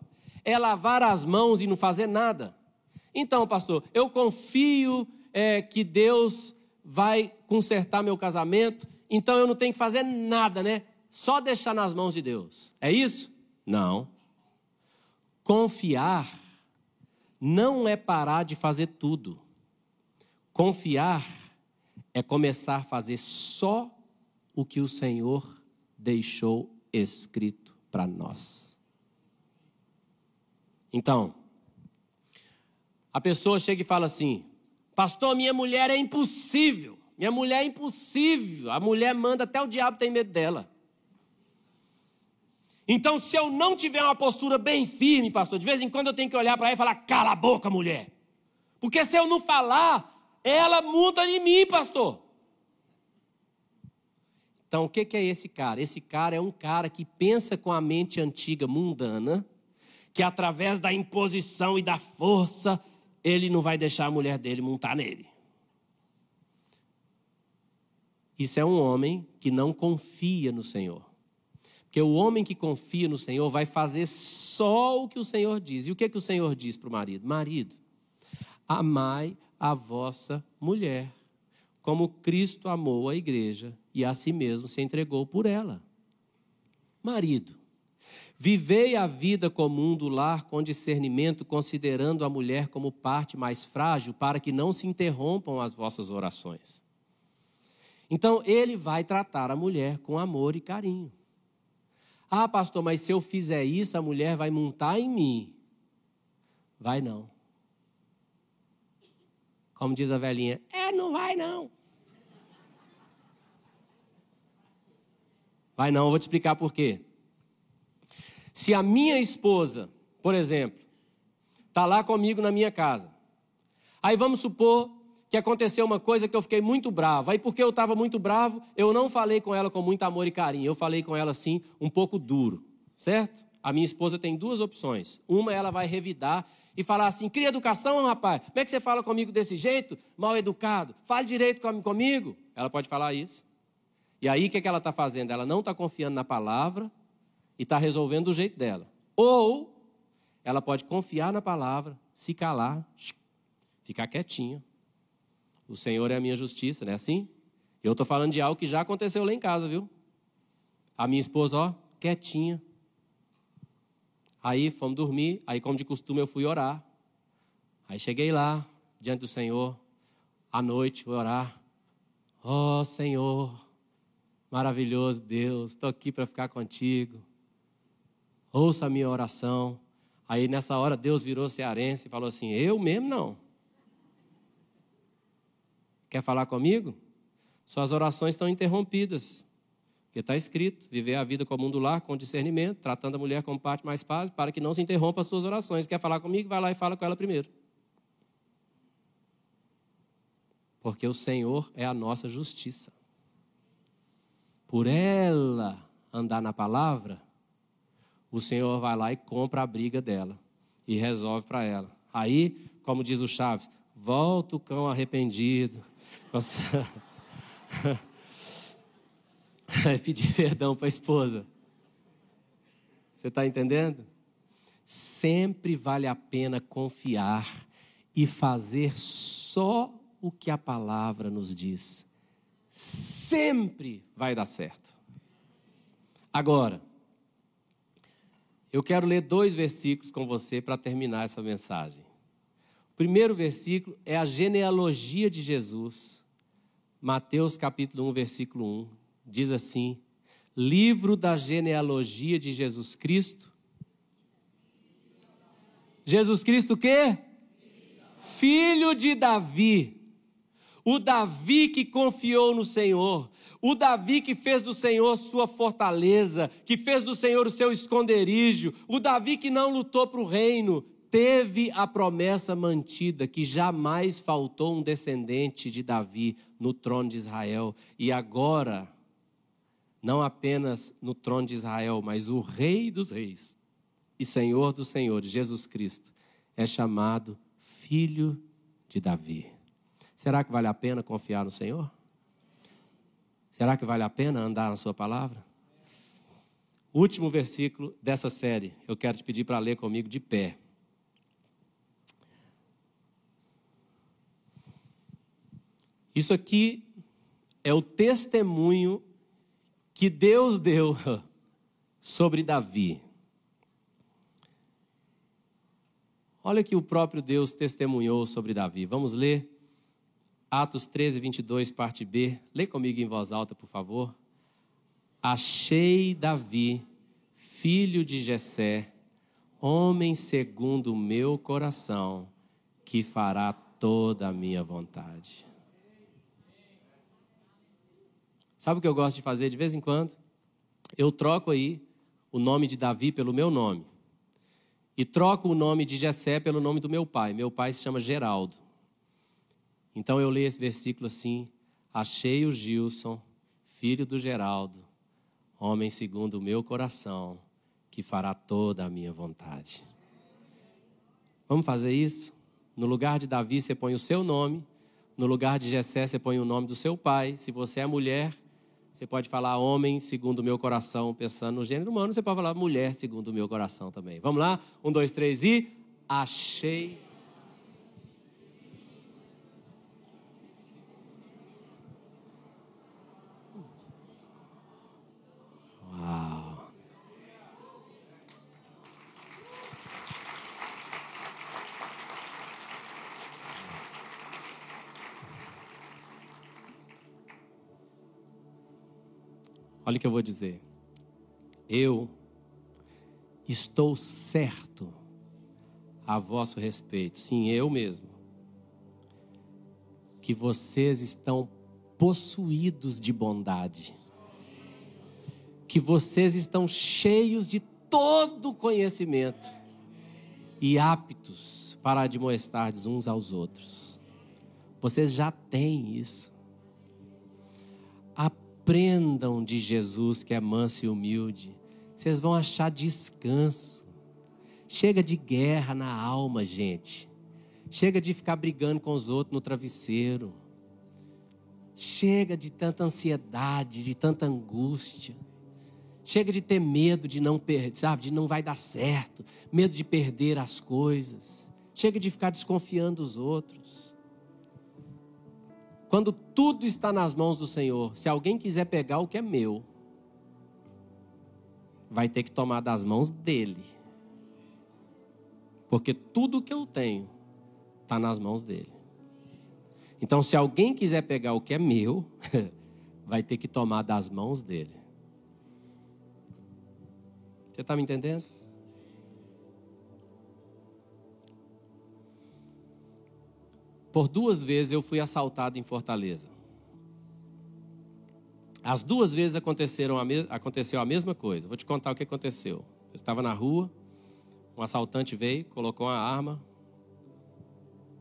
é lavar as mãos e não fazer nada. Então, pastor, eu confio é, que Deus vai consertar meu casamento, então eu não tenho que fazer nada, né? Só deixar nas mãos de Deus. É isso? Não. Confiar não é parar de fazer tudo. Confiar é começar a fazer só o que o Senhor deixou escrito para nós. Então, a pessoa chega e fala assim: Pastor, minha mulher é impossível. Minha mulher é impossível. A mulher manda, até o diabo tem medo dela. Então, se eu não tiver uma postura bem firme, pastor, de vez em quando eu tenho que olhar para ela e falar: cala a boca, mulher. Porque se eu não falar, ela muda em mim, pastor. Então, o que é esse cara? Esse cara é um cara que pensa com a mente antiga mundana, que através da imposição e da força, ele não vai deixar a mulher dele montar nele. Isso é um homem que não confia no Senhor. Porque o homem que confia no Senhor vai fazer só o que o Senhor diz. E o que, é que o Senhor diz para o marido? Marido, amai a vossa mulher, como Cristo amou a igreja e a si mesmo se entregou por ela. Marido, vivei a vida comum do lar com discernimento, considerando a mulher como parte mais frágil, para que não se interrompam as vossas orações. Então, ele vai tratar a mulher com amor e carinho. Ah, pastor, mas se eu fizer isso, a mulher vai montar em mim. Vai não. Como diz a velhinha, é, não vai não. Vai não, eu vou te explicar por quê. Se a minha esposa, por exemplo, está lá comigo na minha casa, aí vamos supor que aconteceu uma coisa que eu fiquei muito bravo. Aí, porque eu estava muito bravo, eu não falei com ela com muito amor e carinho. Eu falei com ela assim, um pouco duro, certo? A minha esposa tem duas opções. Uma, ela vai revidar e falar assim: cria educação, rapaz. Como é que você fala comigo desse jeito? Mal educado. Fale direito comigo. Ela pode falar isso. E aí, o que, é que ela está fazendo? Ela não está confiando na palavra e está resolvendo do jeito dela. Ou ela pode confiar na palavra, se calar, ficar quietinha o Senhor é a minha justiça, não é assim? Eu estou falando de algo que já aconteceu lá em casa, viu? A minha esposa, ó, quietinha. Aí fomos dormir, aí como de costume eu fui orar. Aí cheguei lá, diante do Senhor, à noite, fui orar. Ó oh, Senhor, maravilhoso Deus, estou aqui para ficar contigo. Ouça a minha oração. Aí nessa hora Deus virou cearense e falou assim: Eu mesmo não. Quer falar comigo? Suas orações estão interrompidas. Porque está escrito: viver a vida como um do lar, com discernimento, tratando a mulher como parte mais fácil, para que não se interrompa as suas orações. Quer falar comigo? Vai lá e fala com ela primeiro. Porque o Senhor é a nossa justiça. Por ela andar na palavra, o Senhor vai lá e compra a briga dela e resolve para ela. Aí, como diz o Chaves, volta o cão arrependido, Pedir perdão para a esposa. Você está entendendo? Sempre vale a pena confiar e fazer só o que a palavra nos diz. Sempre vai dar certo. Agora, eu quero ler dois versículos com você para terminar essa mensagem. O primeiro versículo é a genealogia de Jesus Mateus capítulo 1, versículo 1, diz assim: Livro da genealogia de Jesus Cristo. Jesus Cristo o quê? Filho de Davi. O Davi que confiou no Senhor, o Davi que fez do Senhor sua fortaleza, que fez do Senhor o seu esconderijo, o Davi que não lutou para o reino, teve a promessa mantida que jamais faltou um descendente de Davi no trono de Israel. E agora, não apenas no trono de Israel, mas o Rei dos Reis e Senhor dos Senhores, Jesus Cristo, é chamado Filho de Davi. Será que vale a pena confiar no Senhor? Será que vale a pena andar na Sua palavra? Último versículo dessa série, eu quero te pedir para ler comigo de pé. Isso aqui é o testemunho que Deus deu sobre Davi. Olha que o próprio Deus testemunhou sobre Davi. Vamos ler Atos 13, 22, parte B. Lê comigo em voz alta, por favor. Achei Davi, filho de Jessé, homem segundo o meu coração, que fará toda a minha vontade. Sabe o que eu gosto de fazer de vez em quando? Eu troco aí o nome de Davi pelo meu nome. E troco o nome de Jessé pelo nome do meu pai. Meu pai se chama Geraldo. Então eu leio esse versículo assim: Achei o Gilson, filho do Geraldo, homem segundo o meu coração, que fará toda a minha vontade. Vamos fazer isso? No lugar de Davi, você põe o seu nome. No lugar de Jessé, você põe o nome do seu pai. Se você é mulher, você pode falar homem segundo o meu coração, pensando no gênero humano. Você pode falar mulher segundo o meu coração também. Vamos lá? Um, dois, três e. Achei Olha o que eu vou dizer. Eu estou certo a vosso respeito, sim, eu mesmo, que vocês estão possuídos de bondade, que vocês estão cheios de todo conhecimento e aptos para admoestar uns aos outros. Vocês já têm isso. Aprendam de Jesus que é manso e humilde. Vocês vão achar descanso. Chega de guerra na alma, gente. Chega de ficar brigando com os outros no travesseiro. Chega de tanta ansiedade, de tanta angústia. Chega de ter medo de não perder, sabe, de não vai dar certo, medo de perder as coisas. Chega de ficar desconfiando dos outros. Quando tudo está nas mãos do Senhor, se alguém quiser pegar o que é meu, vai ter que tomar das mãos dele. Porque tudo que eu tenho está nas mãos dele. Então, se alguém quiser pegar o que é meu, vai ter que tomar das mãos dele. Você está me entendendo? Por duas vezes eu fui assaltado em Fortaleza. As duas vezes aconteceram a aconteceu a mesma coisa. Vou te contar o que aconteceu. Eu estava na rua, um assaltante veio, colocou uma arma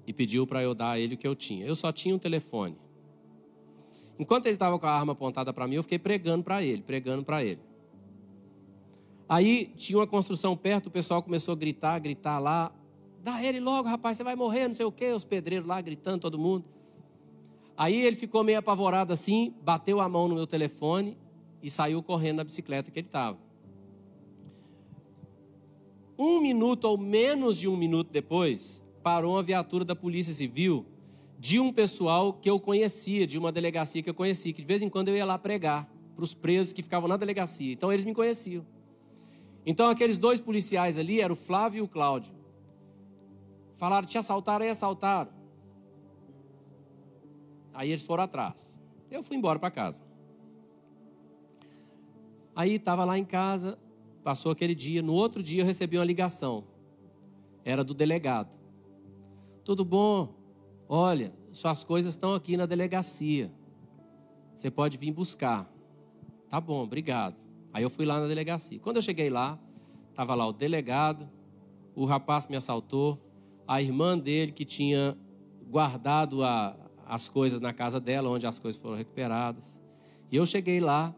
e pediu para eu dar a ele o que eu tinha. Eu só tinha um telefone. Enquanto ele estava com a arma apontada para mim, eu fiquei pregando para ele, pregando para ele. Aí tinha uma construção perto, o pessoal começou a gritar, gritar lá. Dá ele logo, rapaz, você vai morrer, não sei o quê. Os pedreiros lá gritando, todo mundo. Aí ele ficou meio apavorado assim, bateu a mão no meu telefone e saiu correndo na bicicleta que ele estava. Um minuto ou menos de um minuto depois, parou uma viatura da Polícia Civil de um pessoal que eu conhecia, de uma delegacia que eu conhecia, que de vez em quando eu ia lá pregar para os presos que ficavam na delegacia. Então eles me conheciam. Então aqueles dois policiais ali eram o Flávio e o Cláudio. Falaram, te assaltaram e assaltaram. Aí eles foram atrás. Eu fui embora para casa. Aí estava lá em casa, passou aquele dia. No outro dia eu recebi uma ligação. Era do delegado. Tudo bom? Olha, suas coisas estão aqui na delegacia. Você pode vir buscar. Tá bom, obrigado. Aí eu fui lá na delegacia. Quando eu cheguei lá, estava lá o delegado, o rapaz me assaltou, a irmã dele que tinha guardado a, as coisas na casa dela, onde as coisas foram recuperadas. E eu cheguei lá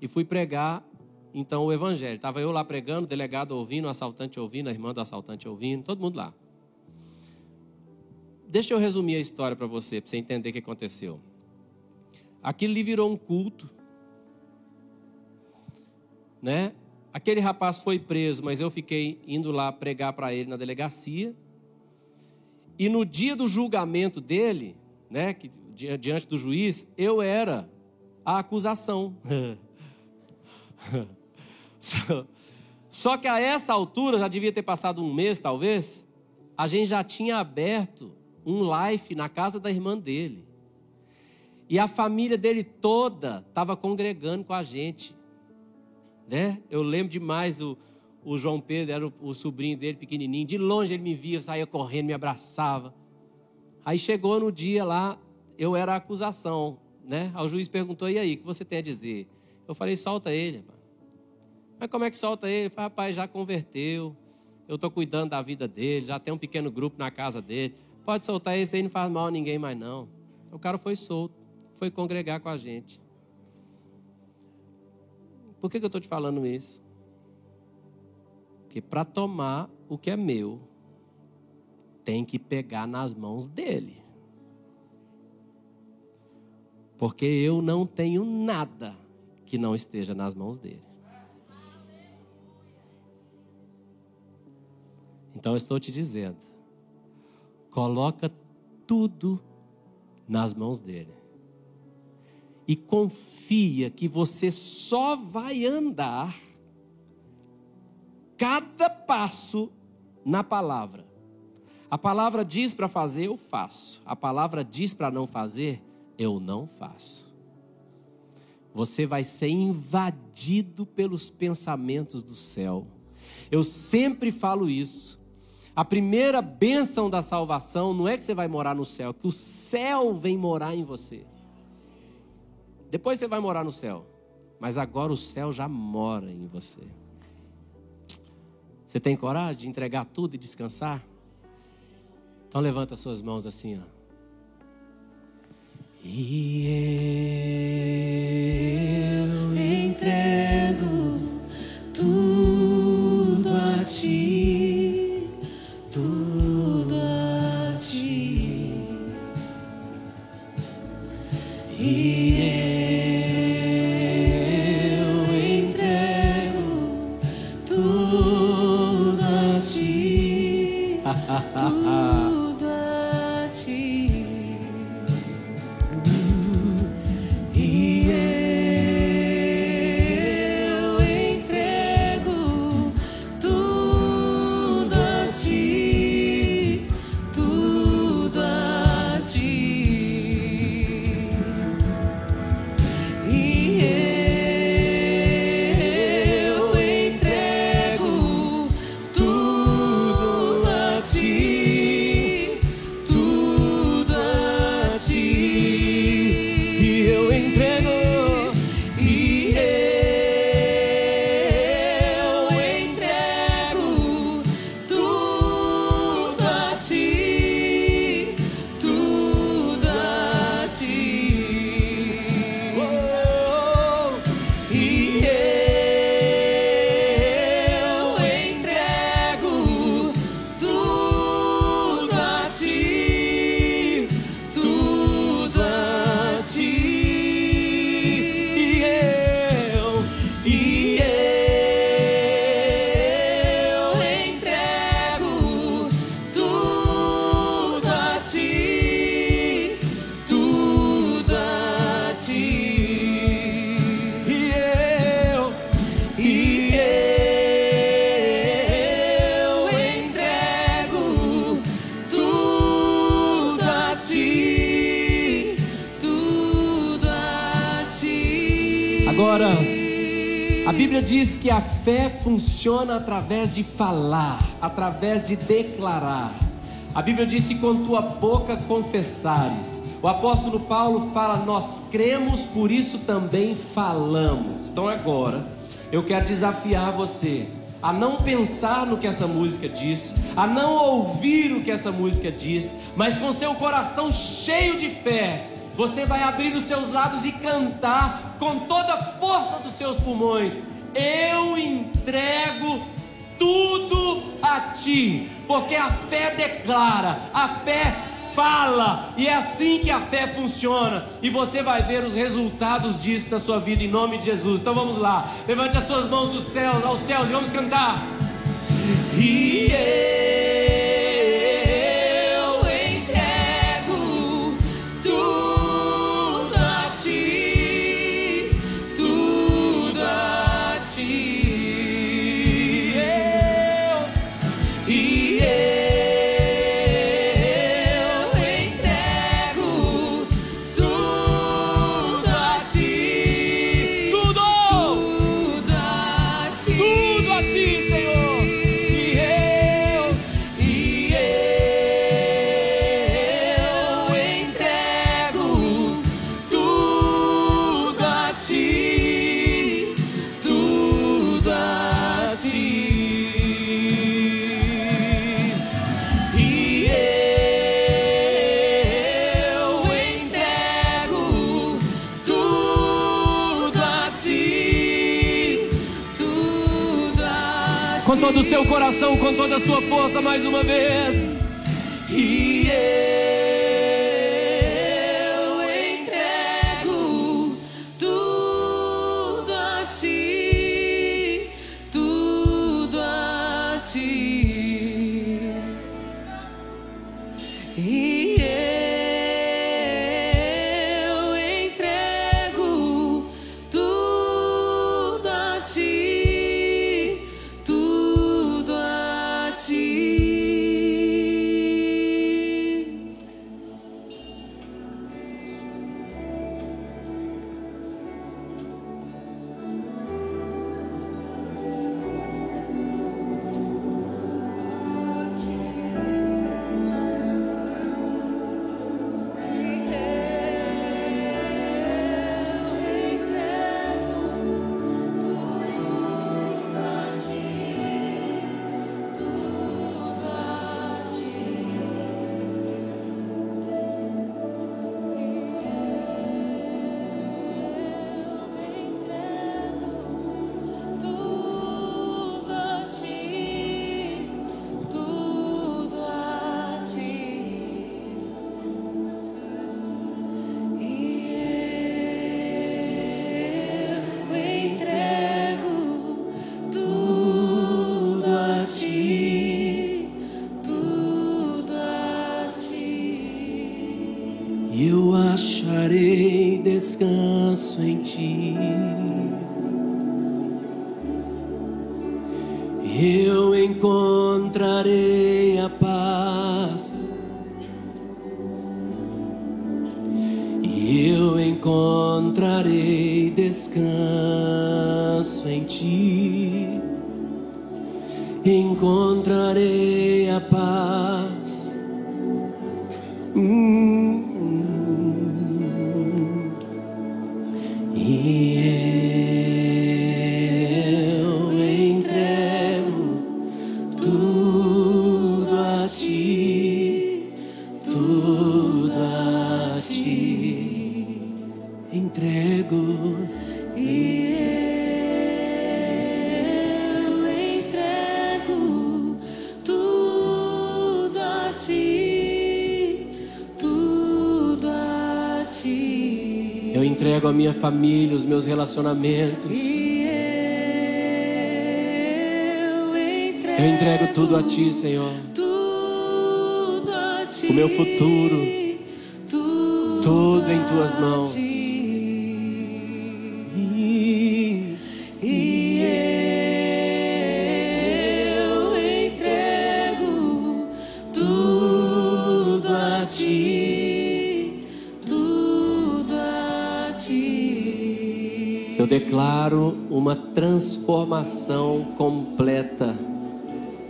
e fui pregar então o evangelho. Estava eu lá pregando, o delegado ouvindo, o assaltante ouvindo, a irmã do assaltante ouvindo, todo mundo lá. Deixa eu resumir a história para você, para você entender o que aconteceu. Aquilo ali virou um culto, né? Aquele rapaz foi preso, mas eu fiquei indo lá pregar para ele na delegacia. E no dia do julgamento dele, né, que, diante do juiz, eu era a acusação. só, que a essa altura, já devia ter passado um mês talvez, a gente já tinha aberto um live na casa da irmã dele. E a família dele toda estava congregando com a gente. Né? Eu lembro demais o, o João Pedro era o, o, sobrinho dele, pequenininho. De longe ele me via, saía correndo, me abraçava. Aí chegou no dia lá, eu era a acusação. né? O juiz perguntou: e aí, o que você tem a dizer? Eu falei: solta ele. Rapaz. Mas como é que solta ele? Ele falei: rapaz, já converteu. Eu estou cuidando da vida dele, já tem um pequeno grupo na casa dele. Pode soltar esse aí, não faz mal a ninguém mais, não. O cara foi solto, foi congregar com a gente. Por que, que eu estou te falando isso? Porque para tomar o que é meu, tem que pegar nas mãos dele. Porque eu não tenho nada que não esteja nas mãos dele. Então eu estou te dizendo, coloca tudo nas mãos dele. E confia que você só vai andar cada passo na palavra. A palavra diz para fazer, eu faço. A palavra diz para não fazer, eu não faço. Você vai ser invadido pelos pensamentos do céu. Eu sempre falo isso. A primeira bênção da salvação não é que você vai morar no céu, é que o céu vem morar em você. Depois você vai morar no céu, mas agora o céu já mora em você. Você tem coragem de entregar tudo e descansar? Então levanta suas mãos assim, ó. E que a fé funciona através de falar, através de declarar. A Bíblia diz que com tua boca confessares. O apóstolo Paulo fala: Nós cremos, por isso também falamos. Então agora, eu quero desafiar você a não pensar no que essa música diz, a não ouvir o que essa música diz, mas com seu coração cheio de fé, você vai abrir os seus lábios e cantar com toda a força dos seus pulmões. Eu entrego tudo a ti, porque a fé declara, a fé fala, e é assim que a fé funciona, e você vai ver os resultados disso na sua vida em nome de Jesus. Então vamos lá, levante as suas mãos dos céus, aos céus e vamos cantar. E eu toda a sua força, mais uma vez. E em ti. Eu entrego a minha família, os meus relacionamentos. Eu entrego, tudo a ti, Senhor. O meu futuro, tudo, em tuas mãos. Uma transformação completa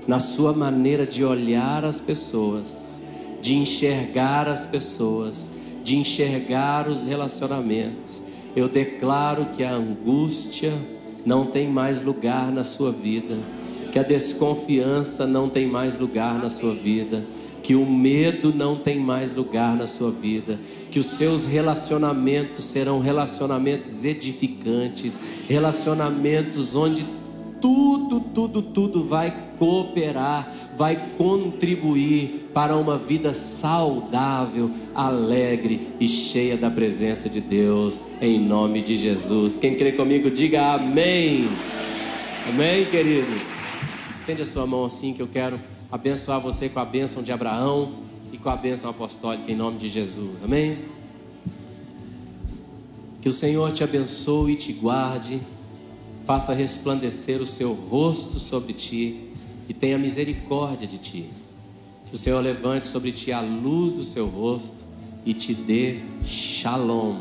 na sua maneira de olhar as pessoas, de enxergar as pessoas, de enxergar os relacionamentos. Eu declaro que a angústia não tem mais lugar na sua vida, que a desconfiança não tem mais lugar na sua vida, que o medo não tem mais lugar na sua vida, que os seus relacionamentos serão relacionamentos edificantes, relacionamentos onde tudo, tudo, tudo vai cooperar, vai contribuir para uma vida saudável, alegre e cheia da presença de Deus, em nome de Jesus. Quem crê comigo, diga amém. Amém, querido? Tende a sua mão assim que eu quero abençoar você com a bênção de Abraão e com a bênção apostólica em nome de Jesus. Amém? Que o Senhor te abençoe e te guarde, faça resplandecer o seu rosto sobre ti e tenha misericórdia de ti. Que o Senhor levante sobre ti a luz do seu rosto e te dê shalom,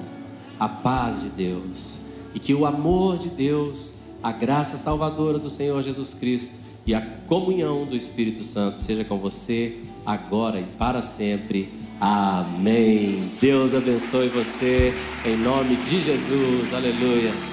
a paz de Deus. E que o amor de Deus, a graça salvadora do Senhor Jesus Cristo e a comunhão do Espírito Santo seja com você agora e para sempre. Amém. Deus abençoe você em nome de Jesus. Aleluia.